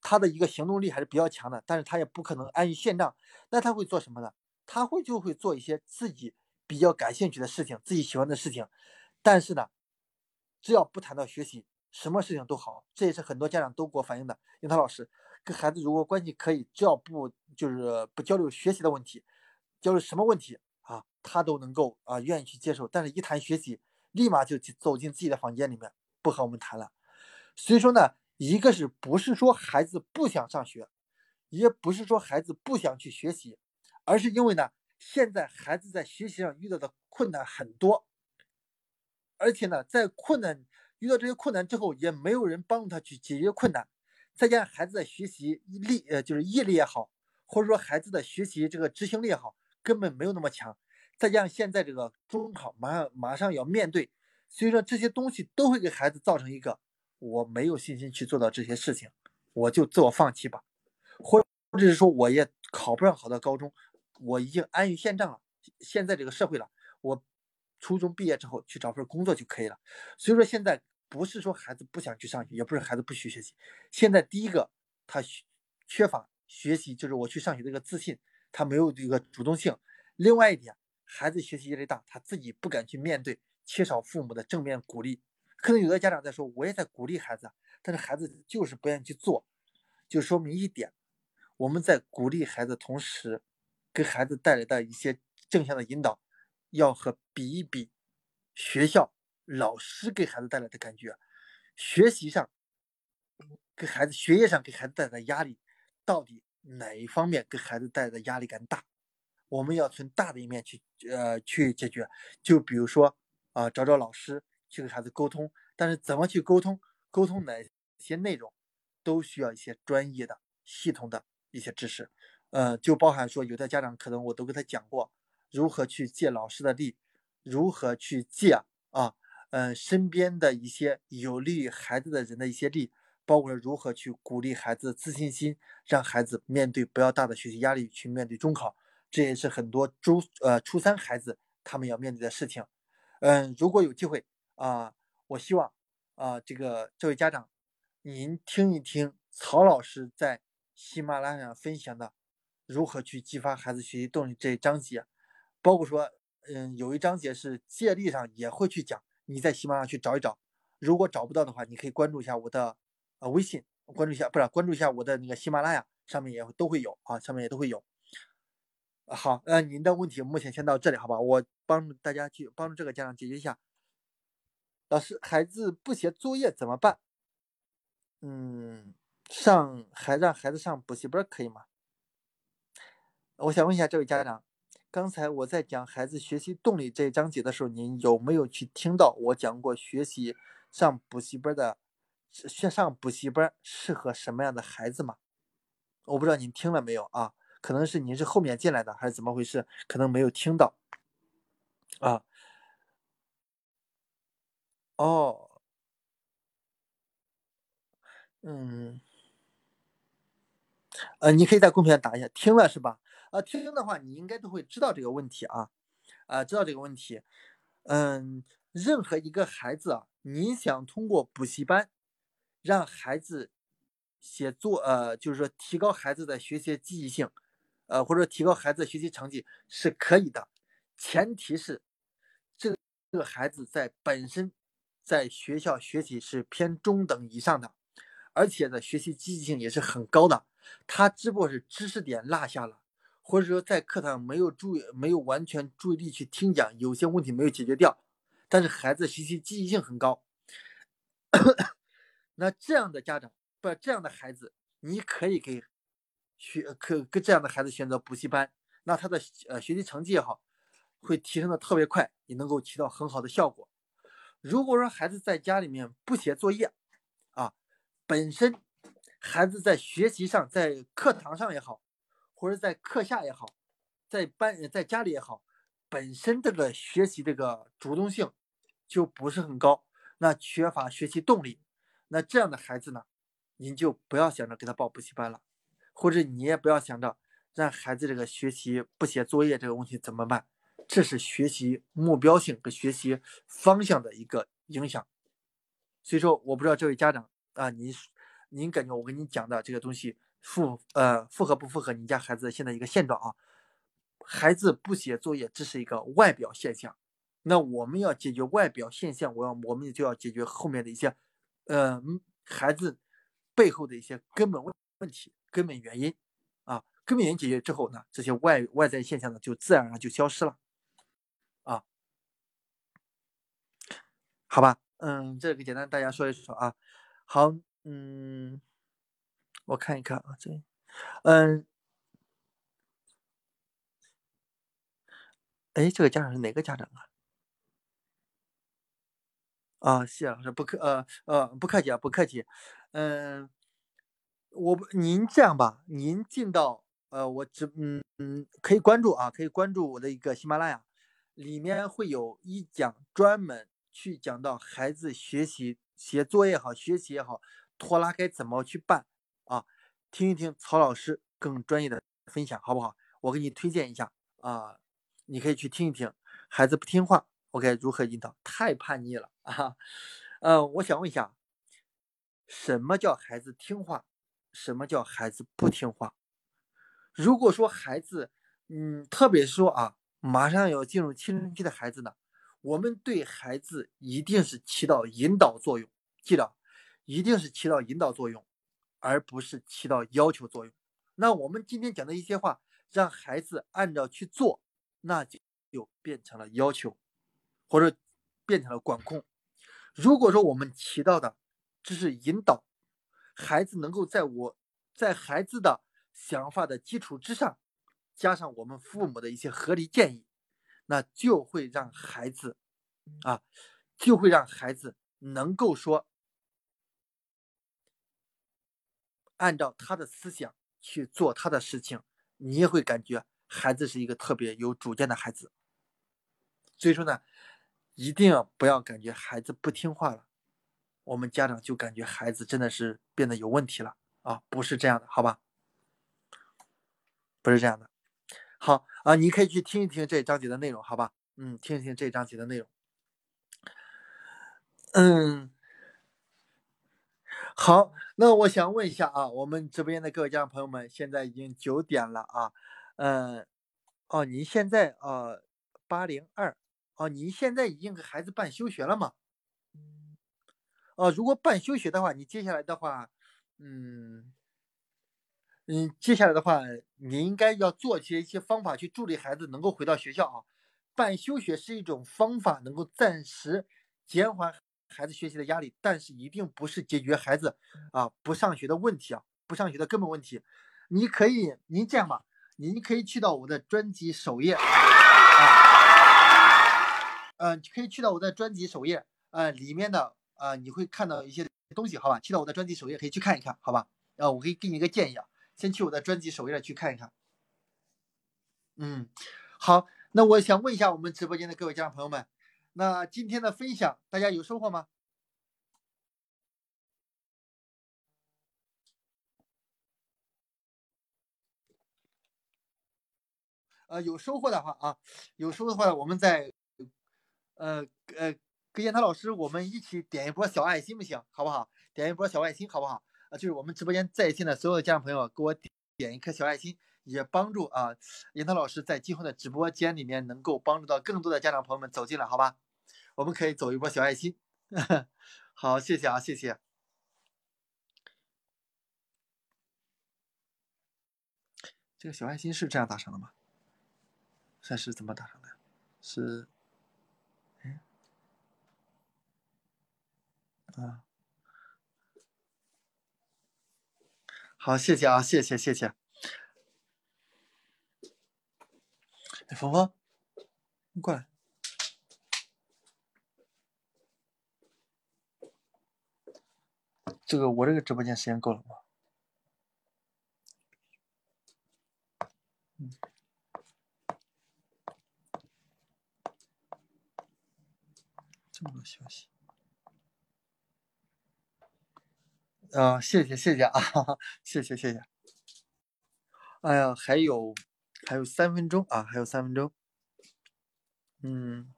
[SPEAKER 1] 他的一个行动力还是比较强的，但是他也不可能安于现状。那他会做什么呢？他会就会做一些自己比较感兴趣的事情，自己喜欢的事情。但是呢，只要不谈到学习，什么事情都好。这也是很多家长都给我反映的。樱桃老师跟孩子如果关系可以，只要不就是不交流学习的问题，交流什么问题啊，他都能够啊愿意去接受。但是一谈学习，立马就走进自己的房间里面，不和我们谈了。所以说呢，一个是不是说孩子不想上学，也不是说孩子不想去学习，而是因为呢，现在孩子在学习上遇到的困难很多，而且呢，在困难遇到这些困难之后，也没有人帮助他去解决困难。再加上孩子的学习力，呃，就是毅力也好，或者说孩子的学习这个执行力也好，根本没有那么强。再加上现在这个中考马上马上要面对，所以说这些东西都会给孩子造成一个我没有信心去做到这些事情，我就自我放弃吧，或或者是说我也考不上好的高中，我已经安于现状了。现在这个社会了，我初中毕业之后去找份工作就可以了。所以说现在不是说孩子不想去上学，也不是孩子不去学习，现在第一个他缺乏学习，就是我去上学的一个自信，他没有这个主动性。另外一点。孩子学习压力大，他自己不敢去面对，缺少父母的正面鼓励。可能有的家长在说，我也在鼓励孩子，但是孩子就是不愿意去做，就说明一点，我们在鼓励孩子同时，给孩子带来的一些正向的引导，要和比一比，学校老师给孩子带来的感觉，学习上给孩子学业上给孩子带来的压力，到底哪一方面给孩子带来的压力感大？我们要从大的一面去，呃，去解决。就比如说，啊，找找老师去跟孩子沟通。但是怎么去沟通，沟通哪些内容，都需要一些专业的、系统的一些知识。呃，就包含说，有的家长可能我都跟他讲过，如何去借老师的力，如何去借啊，嗯，身边的一些有利于孩子的人的一些力，包括如何去鼓励孩子自信心，让孩子面对不要大的学习压力去面对中考。这也是很多初呃初三孩子他们要面对的事情。嗯，如果有机会啊，我希望啊，这个这位家长，您听一听曹老师在喜马拉雅分享的如何去激发孩子学习动力这一章节，包括说，嗯，有一章节是借力上也会去讲，你在喜马拉雅去找一找，如果找不到的话，你可以关注一下我的呃微信，关注一下不是关注一下我的那个喜马拉雅上面也都会有啊，上面也都会有。好，呃，您的问题目前先到这里，好吧？我帮助大家去帮助这个家长解决一下。老师，孩子不写作业怎么办？嗯，上还让孩子上补习班可以吗？我想问一下这位家长，刚才我在讲孩子学习动力这一章节的时候，您有没有去听到我讲过学习上补习班的，上上补习班适合什么样的孩子吗？我不知道您听了没有啊？可能是您是后面进来的，还是怎么回事？可能没有听到啊。哦，嗯，呃，你可以在公屏上打一下，听了是吧？呃，听的话，你应该都会知道这个问题啊，啊，知道这个问题。嗯，任何一个孩子啊，你想通过补习班让孩子写作，呃，就是说提高孩子的学习积极性。呃，或者提高孩子学习成绩是可以的，前提是这个这个孩子在本身在学校学习是偏中等以上的，而且呢学习积极性也是很高的。他只不过是知识点落下了，或者说在课堂没有注意，没有完全注意力去听讲，有些问题没有解决掉。但是孩子学习积极性很高，那这样的家长不这样的孩子，你可以给。学可跟这样的孩子选择补习班，那他的呃学习成绩也好，会提升的特别快，也能够起到很好的效果。如果说孩子在家里面不写作业，啊，本身孩子在学习上，在课堂上也好，或者在课下也好，在班在家里也好，本身这个学习这个主动性就不是很高，那缺乏学习动力，那这样的孩子呢，您就不要想着给他报补习班了。或者你也不要想着让孩子这个学习不写作业这个问题怎么办？这是学习目标性和学习方向的一个影响。所以说，我不知道这位家长啊，您您感觉我跟你讲的这个东西符呃符合不符合你家孩子现在一个现状啊？孩子不写作业，这是一个外表现象。那我们要解决外表现象，我要我们就要解决后面的一些呃孩子背后的一些根本问问题。根本原因啊，根本原因解决之后呢，这些外外在现象呢就自然而然就消失了啊。好吧，嗯，这个简单大家说一说啊。好，嗯，我看一看啊，这，嗯，哎，这个家长是哪个家长啊？啊，谢老师不客呃呃不客气啊，不客气，嗯。我您这样吧，您进到呃，我直嗯嗯可以关注啊，可以关注我的一个喜马拉雅，里面会有一讲专门去讲到孩子学习写作业好，学习也好，拖拉该怎么去办啊？听一听曹老师更专业的分享，好不好？我给你推荐一下啊，你可以去听一听。孩子不听话，我该如何引导？太叛逆了啊！嗯，我想问一下，什么叫孩子听话？什么叫孩子不听话？如果说孩子，嗯，特别是说啊，马上要进入青春期的孩子呢，我们对孩子一定是起到引导作用，记得，一定是起到引导作用，而不是起到要求作用。那我们今天讲的一些话，让孩子按照去做，那就就变成了要求，或者变成了管控。如果说我们起到的只是引导。孩子能够在我，在孩子的想法的基础之上，加上我们父母的一些合理建议，那就会让孩子，啊，就会让孩子能够说，按照他的思想去做他的事情，你也会感觉孩子是一个特别有主见的孩子。所以说呢，一定要不要感觉孩子不听话了。我们家长就感觉孩子真的是变得有问题了啊，不是这样的，好吧？不是这样的。好。啊，你可以去听一听这一章节的内容，好吧？嗯，听一听这一章节的内容。嗯，好，那我想问一下啊，我们直播间的各位家长朋友们，现在已经九点了啊，嗯，哦，您现在啊八零二，哦，您现在已经给孩子办休学了吗？哦，如果办休学的话，你接下来的话，嗯。嗯，接下来的话，你应该要做些一些方法去助力孩子能够回到学校啊。办休学是一种方法，能够暂时减缓孩子学习的压力，但是一定不是解决孩子啊不上学的问题啊，不上学的根本问题。你可以，您这样吧，您可以去到我的专辑首页，啊，嗯，可以去到我的专辑首页，呃，里面的啊，你会看到一些东西，好吧？去到我的专辑首页可以去看一看，好吧？啊，我可以给你一个建议啊。先去我的专辑首页去看一看。嗯，好，那我想问一下我们直播间的各位家长朋友们，那今天的分享大家有收获吗？呃，有收获的话啊，有收获的话，我们在呃呃跟燕涛老师我们一起点一波小爱心不行，好不好？点一波小爱心好不好？啊，就是我们直播间在线的所有的家长朋友，给我点一颗小爱心，也帮助啊，严涛老师在今后的直播间里面能够帮助到更多的家长朋友们走进来，好吧？我们可以走一波小爱心，好，谢谢啊，谢谢。这个小爱心是这样打上的吗？算是怎么打上的？是，啊。好，谢谢啊，谢谢谢谢。哎，峰峰，你过来。这个我这个直播间时间够了吗？这么多消息。啊，谢谢谢谢啊，谢谢谢谢。哎呀，还有还有三分钟啊，还有三分钟。嗯，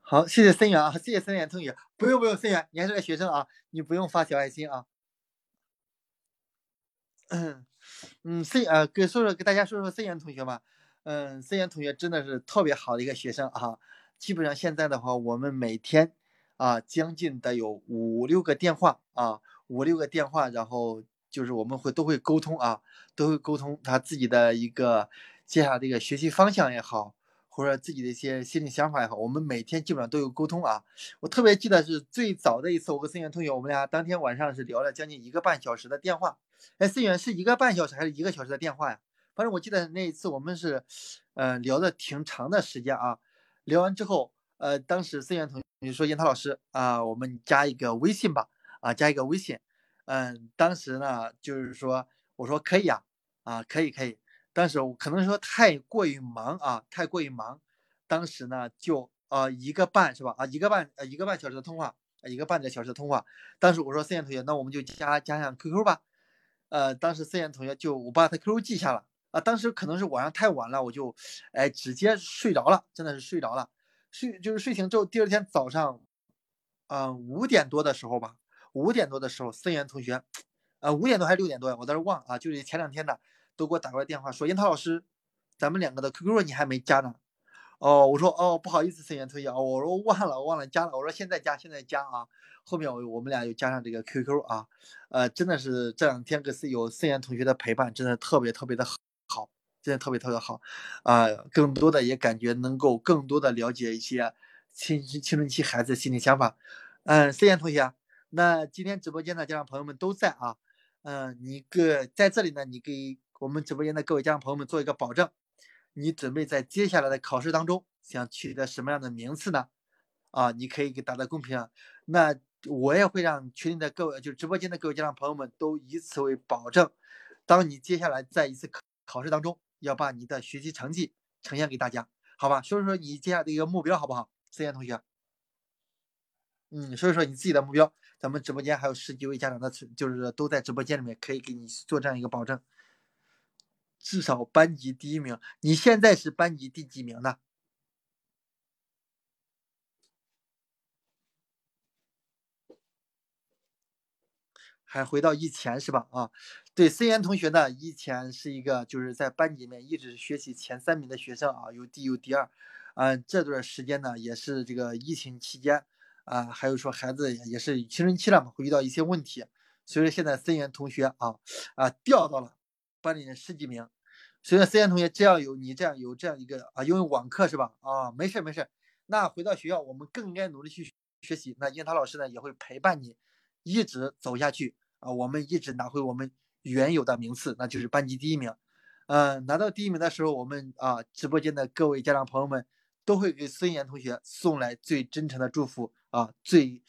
[SPEAKER 1] 好，谢谢森源啊，谢谢森源同学。不用不用，森源，你还是个学生啊，你不用发小爱心啊。嗯 嗯，森呃，给说说给大家说说森源同学吧。嗯，森源同学真的是特别好的一个学生啊。基本上现在的话，我们每天。啊，将近得有五六个电话啊，五六个电话，然后就是我们会都会沟通啊，都会沟通他自己的一个接下来的一个学习方向也好，或者自己的一些心理想法也好，我们每天基本上都有沟通啊。我特别记得是最早的一次，我和思源同学，我们俩当天晚上是聊了将近一个半小时的电话。哎，思源是一个半小时还是一个小时的电话呀？反正我记得那一次我们是，嗯，聊的挺长的时间啊。聊完之后，呃，当时思源同学。你说严涛老师啊，我们加一个微信吧，啊，加一个微信。嗯，当时呢，就是说，我说可以啊，啊，可以可以。当时我可能说太过于忙啊，太过于忙。当时呢，就呃一个半是吧？啊，一个半呃一个半小时的通话，一个半个小时的通话。当时我说思燕同学，那我们就加加上 QQ 吧。呃，当时思燕同学就我把他 QQ 记下了。啊，当时可能是晚上太晚了，我就哎直接睡着了，真的是睡着了。睡就是睡醒之后，第二天早上，啊五点多的时候吧，五点多的时候，森源同学，呃五点多还是六点多呀？我在这忘啊，就是前两天的都给我打过来电话说，樱涛老师，咱们两个的 QQ 你还没加呢。哦，我说哦不好意思，森源同学，我说忘了，我忘了加了。我说现在加，现在加啊。后面我我们俩又加上这个 QQ 啊，呃真的是这两天跟有森源同学的陪伴，真的特别特别的好。真的特别特别好，啊，更多的也感觉能够更多的了解一些青青春期孩子心理想法。嗯，思妍同学，那今天直播间的家长朋友们都在啊，嗯，你个在这里呢，你给我们直播间的各位家长朋友们做一个保证，你准备在接下来的考试当中想取得什么样的名次呢？啊，你可以给打在公屏上，那我也会让群里的各位，就直播间的各位家长朋友们都以此为保证，当你接下来在一次考考试当中。要把你的学习成绩呈现给大家，好吧？说一说你接下来的一个目标，好不好？思妍同学，嗯，说一说你自己的目标。咱们直播间还有十几位家长的，就是都在直播间里面，可以给你做这样一个保证。至少班级第一名。你现在是班级第几名呢？还回到以前是吧？啊，对，森源同学呢，以前是一个就是在班级里面一直学习前三名的学生啊，有第一有第二。嗯，这段时间呢，也是这个疫情期间啊，还有说孩子也是青春期了嘛，会遇到一些问题。所以说现在森源同学啊啊掉到了班里面十几名。所以说森源同学这样有你这样有这样一个啊，因为网课是吧？啊，没事没事。那回到学校，我们更应该努力去学习。那樱桃老师呢，也会陪伴你。一直走下去啊，我们一直拿回我们原有的名次，那就是班级第一名。嗯，拿到第一名的时候，我们啊，直播间的各位家长朋友们都会给孙岩同学送来最真诚的祝福啊，最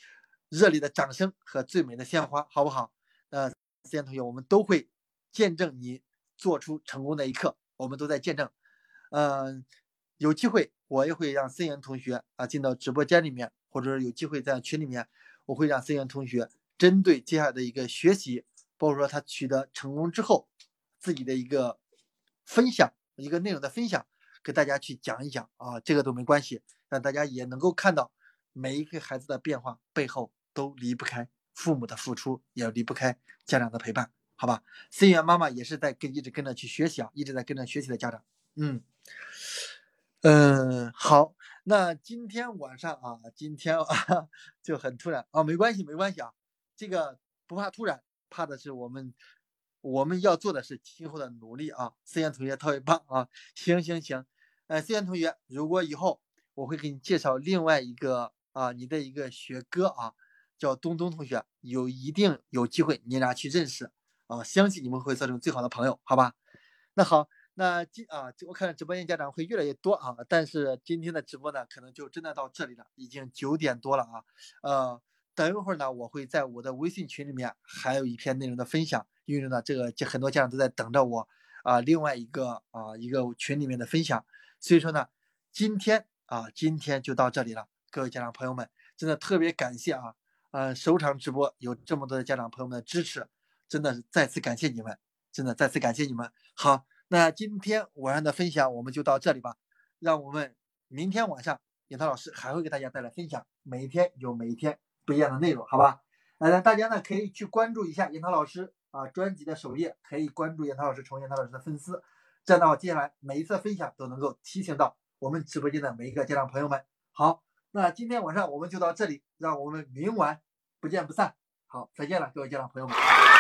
[SPEAKER 1] 热烈的掌声和最美的鲜花，好不好？呃，孙岩同学，我们都会见证你做出成功的一刻，我们都在见证。嗯，有机会我也会让孙岩同学啊进到直播间里面，或者有机会在群里面，我会让孙岩同学。针对接下来的一个学习，包括说他取得成功之后自己的一个分享，一个内容的分享，给大家去讲一讲啊，这个都没关系，让大家也能够看到每一个孩子的变化背后都离不开父母的付出，也离不开家长的陪伴，好吧？思源妈妈也是在跟一直跟着去学习啊，一直在跟着学习的家长，嗯嗯，好，那今天晚上啊，今天啊 就很突然啊，没关系，没关系啊。这个不怕突然，怕的是我们我们要做的是今后的努力啊！思源同学特别棒啊！行行行，呃，思源同学，如果以后我会给你介绍另外一个啊，你的一个学哥啊，叫东东同学，有一定有机会你俩去认识啊，相信你们会做成最好的朋友，好吧？那好，那今啊，我看直播间家长会越来越多啊，但是今天的直播呢，可能就真的到这里了，已经九点多了啊，呃。等一会儿呢，我会在我的微信群里面还有一篇内容的分享，因为呢，这个很多家长都在等着我啊，另外一个啊一个群里面的分享，所以说呢，今天啊今天就到这里了，各位家长朋友们，真的特别感谢啊，呃，首场直播有这么多的家长朋友们的支持，真的是再次感谢你们，真的再次感谢你们。好，那今天晚上的分享我们就到这里吧，让我们明天晚上尹涛老师还会给大家带来分享，每一天有每一天。不一样的内容，好吧？呃，大家呢可以去关注一下严涛老师啊专辑的首页，可以关注严涛老师，成为严涛老师的粉丝。这样的话，接下来每一次分享都能够提醒到我们直播间的每一个家长朋友们。好，那今天晚上我们就到这里，让我们明晚不见不散。好，再见了，各位家长朋友们。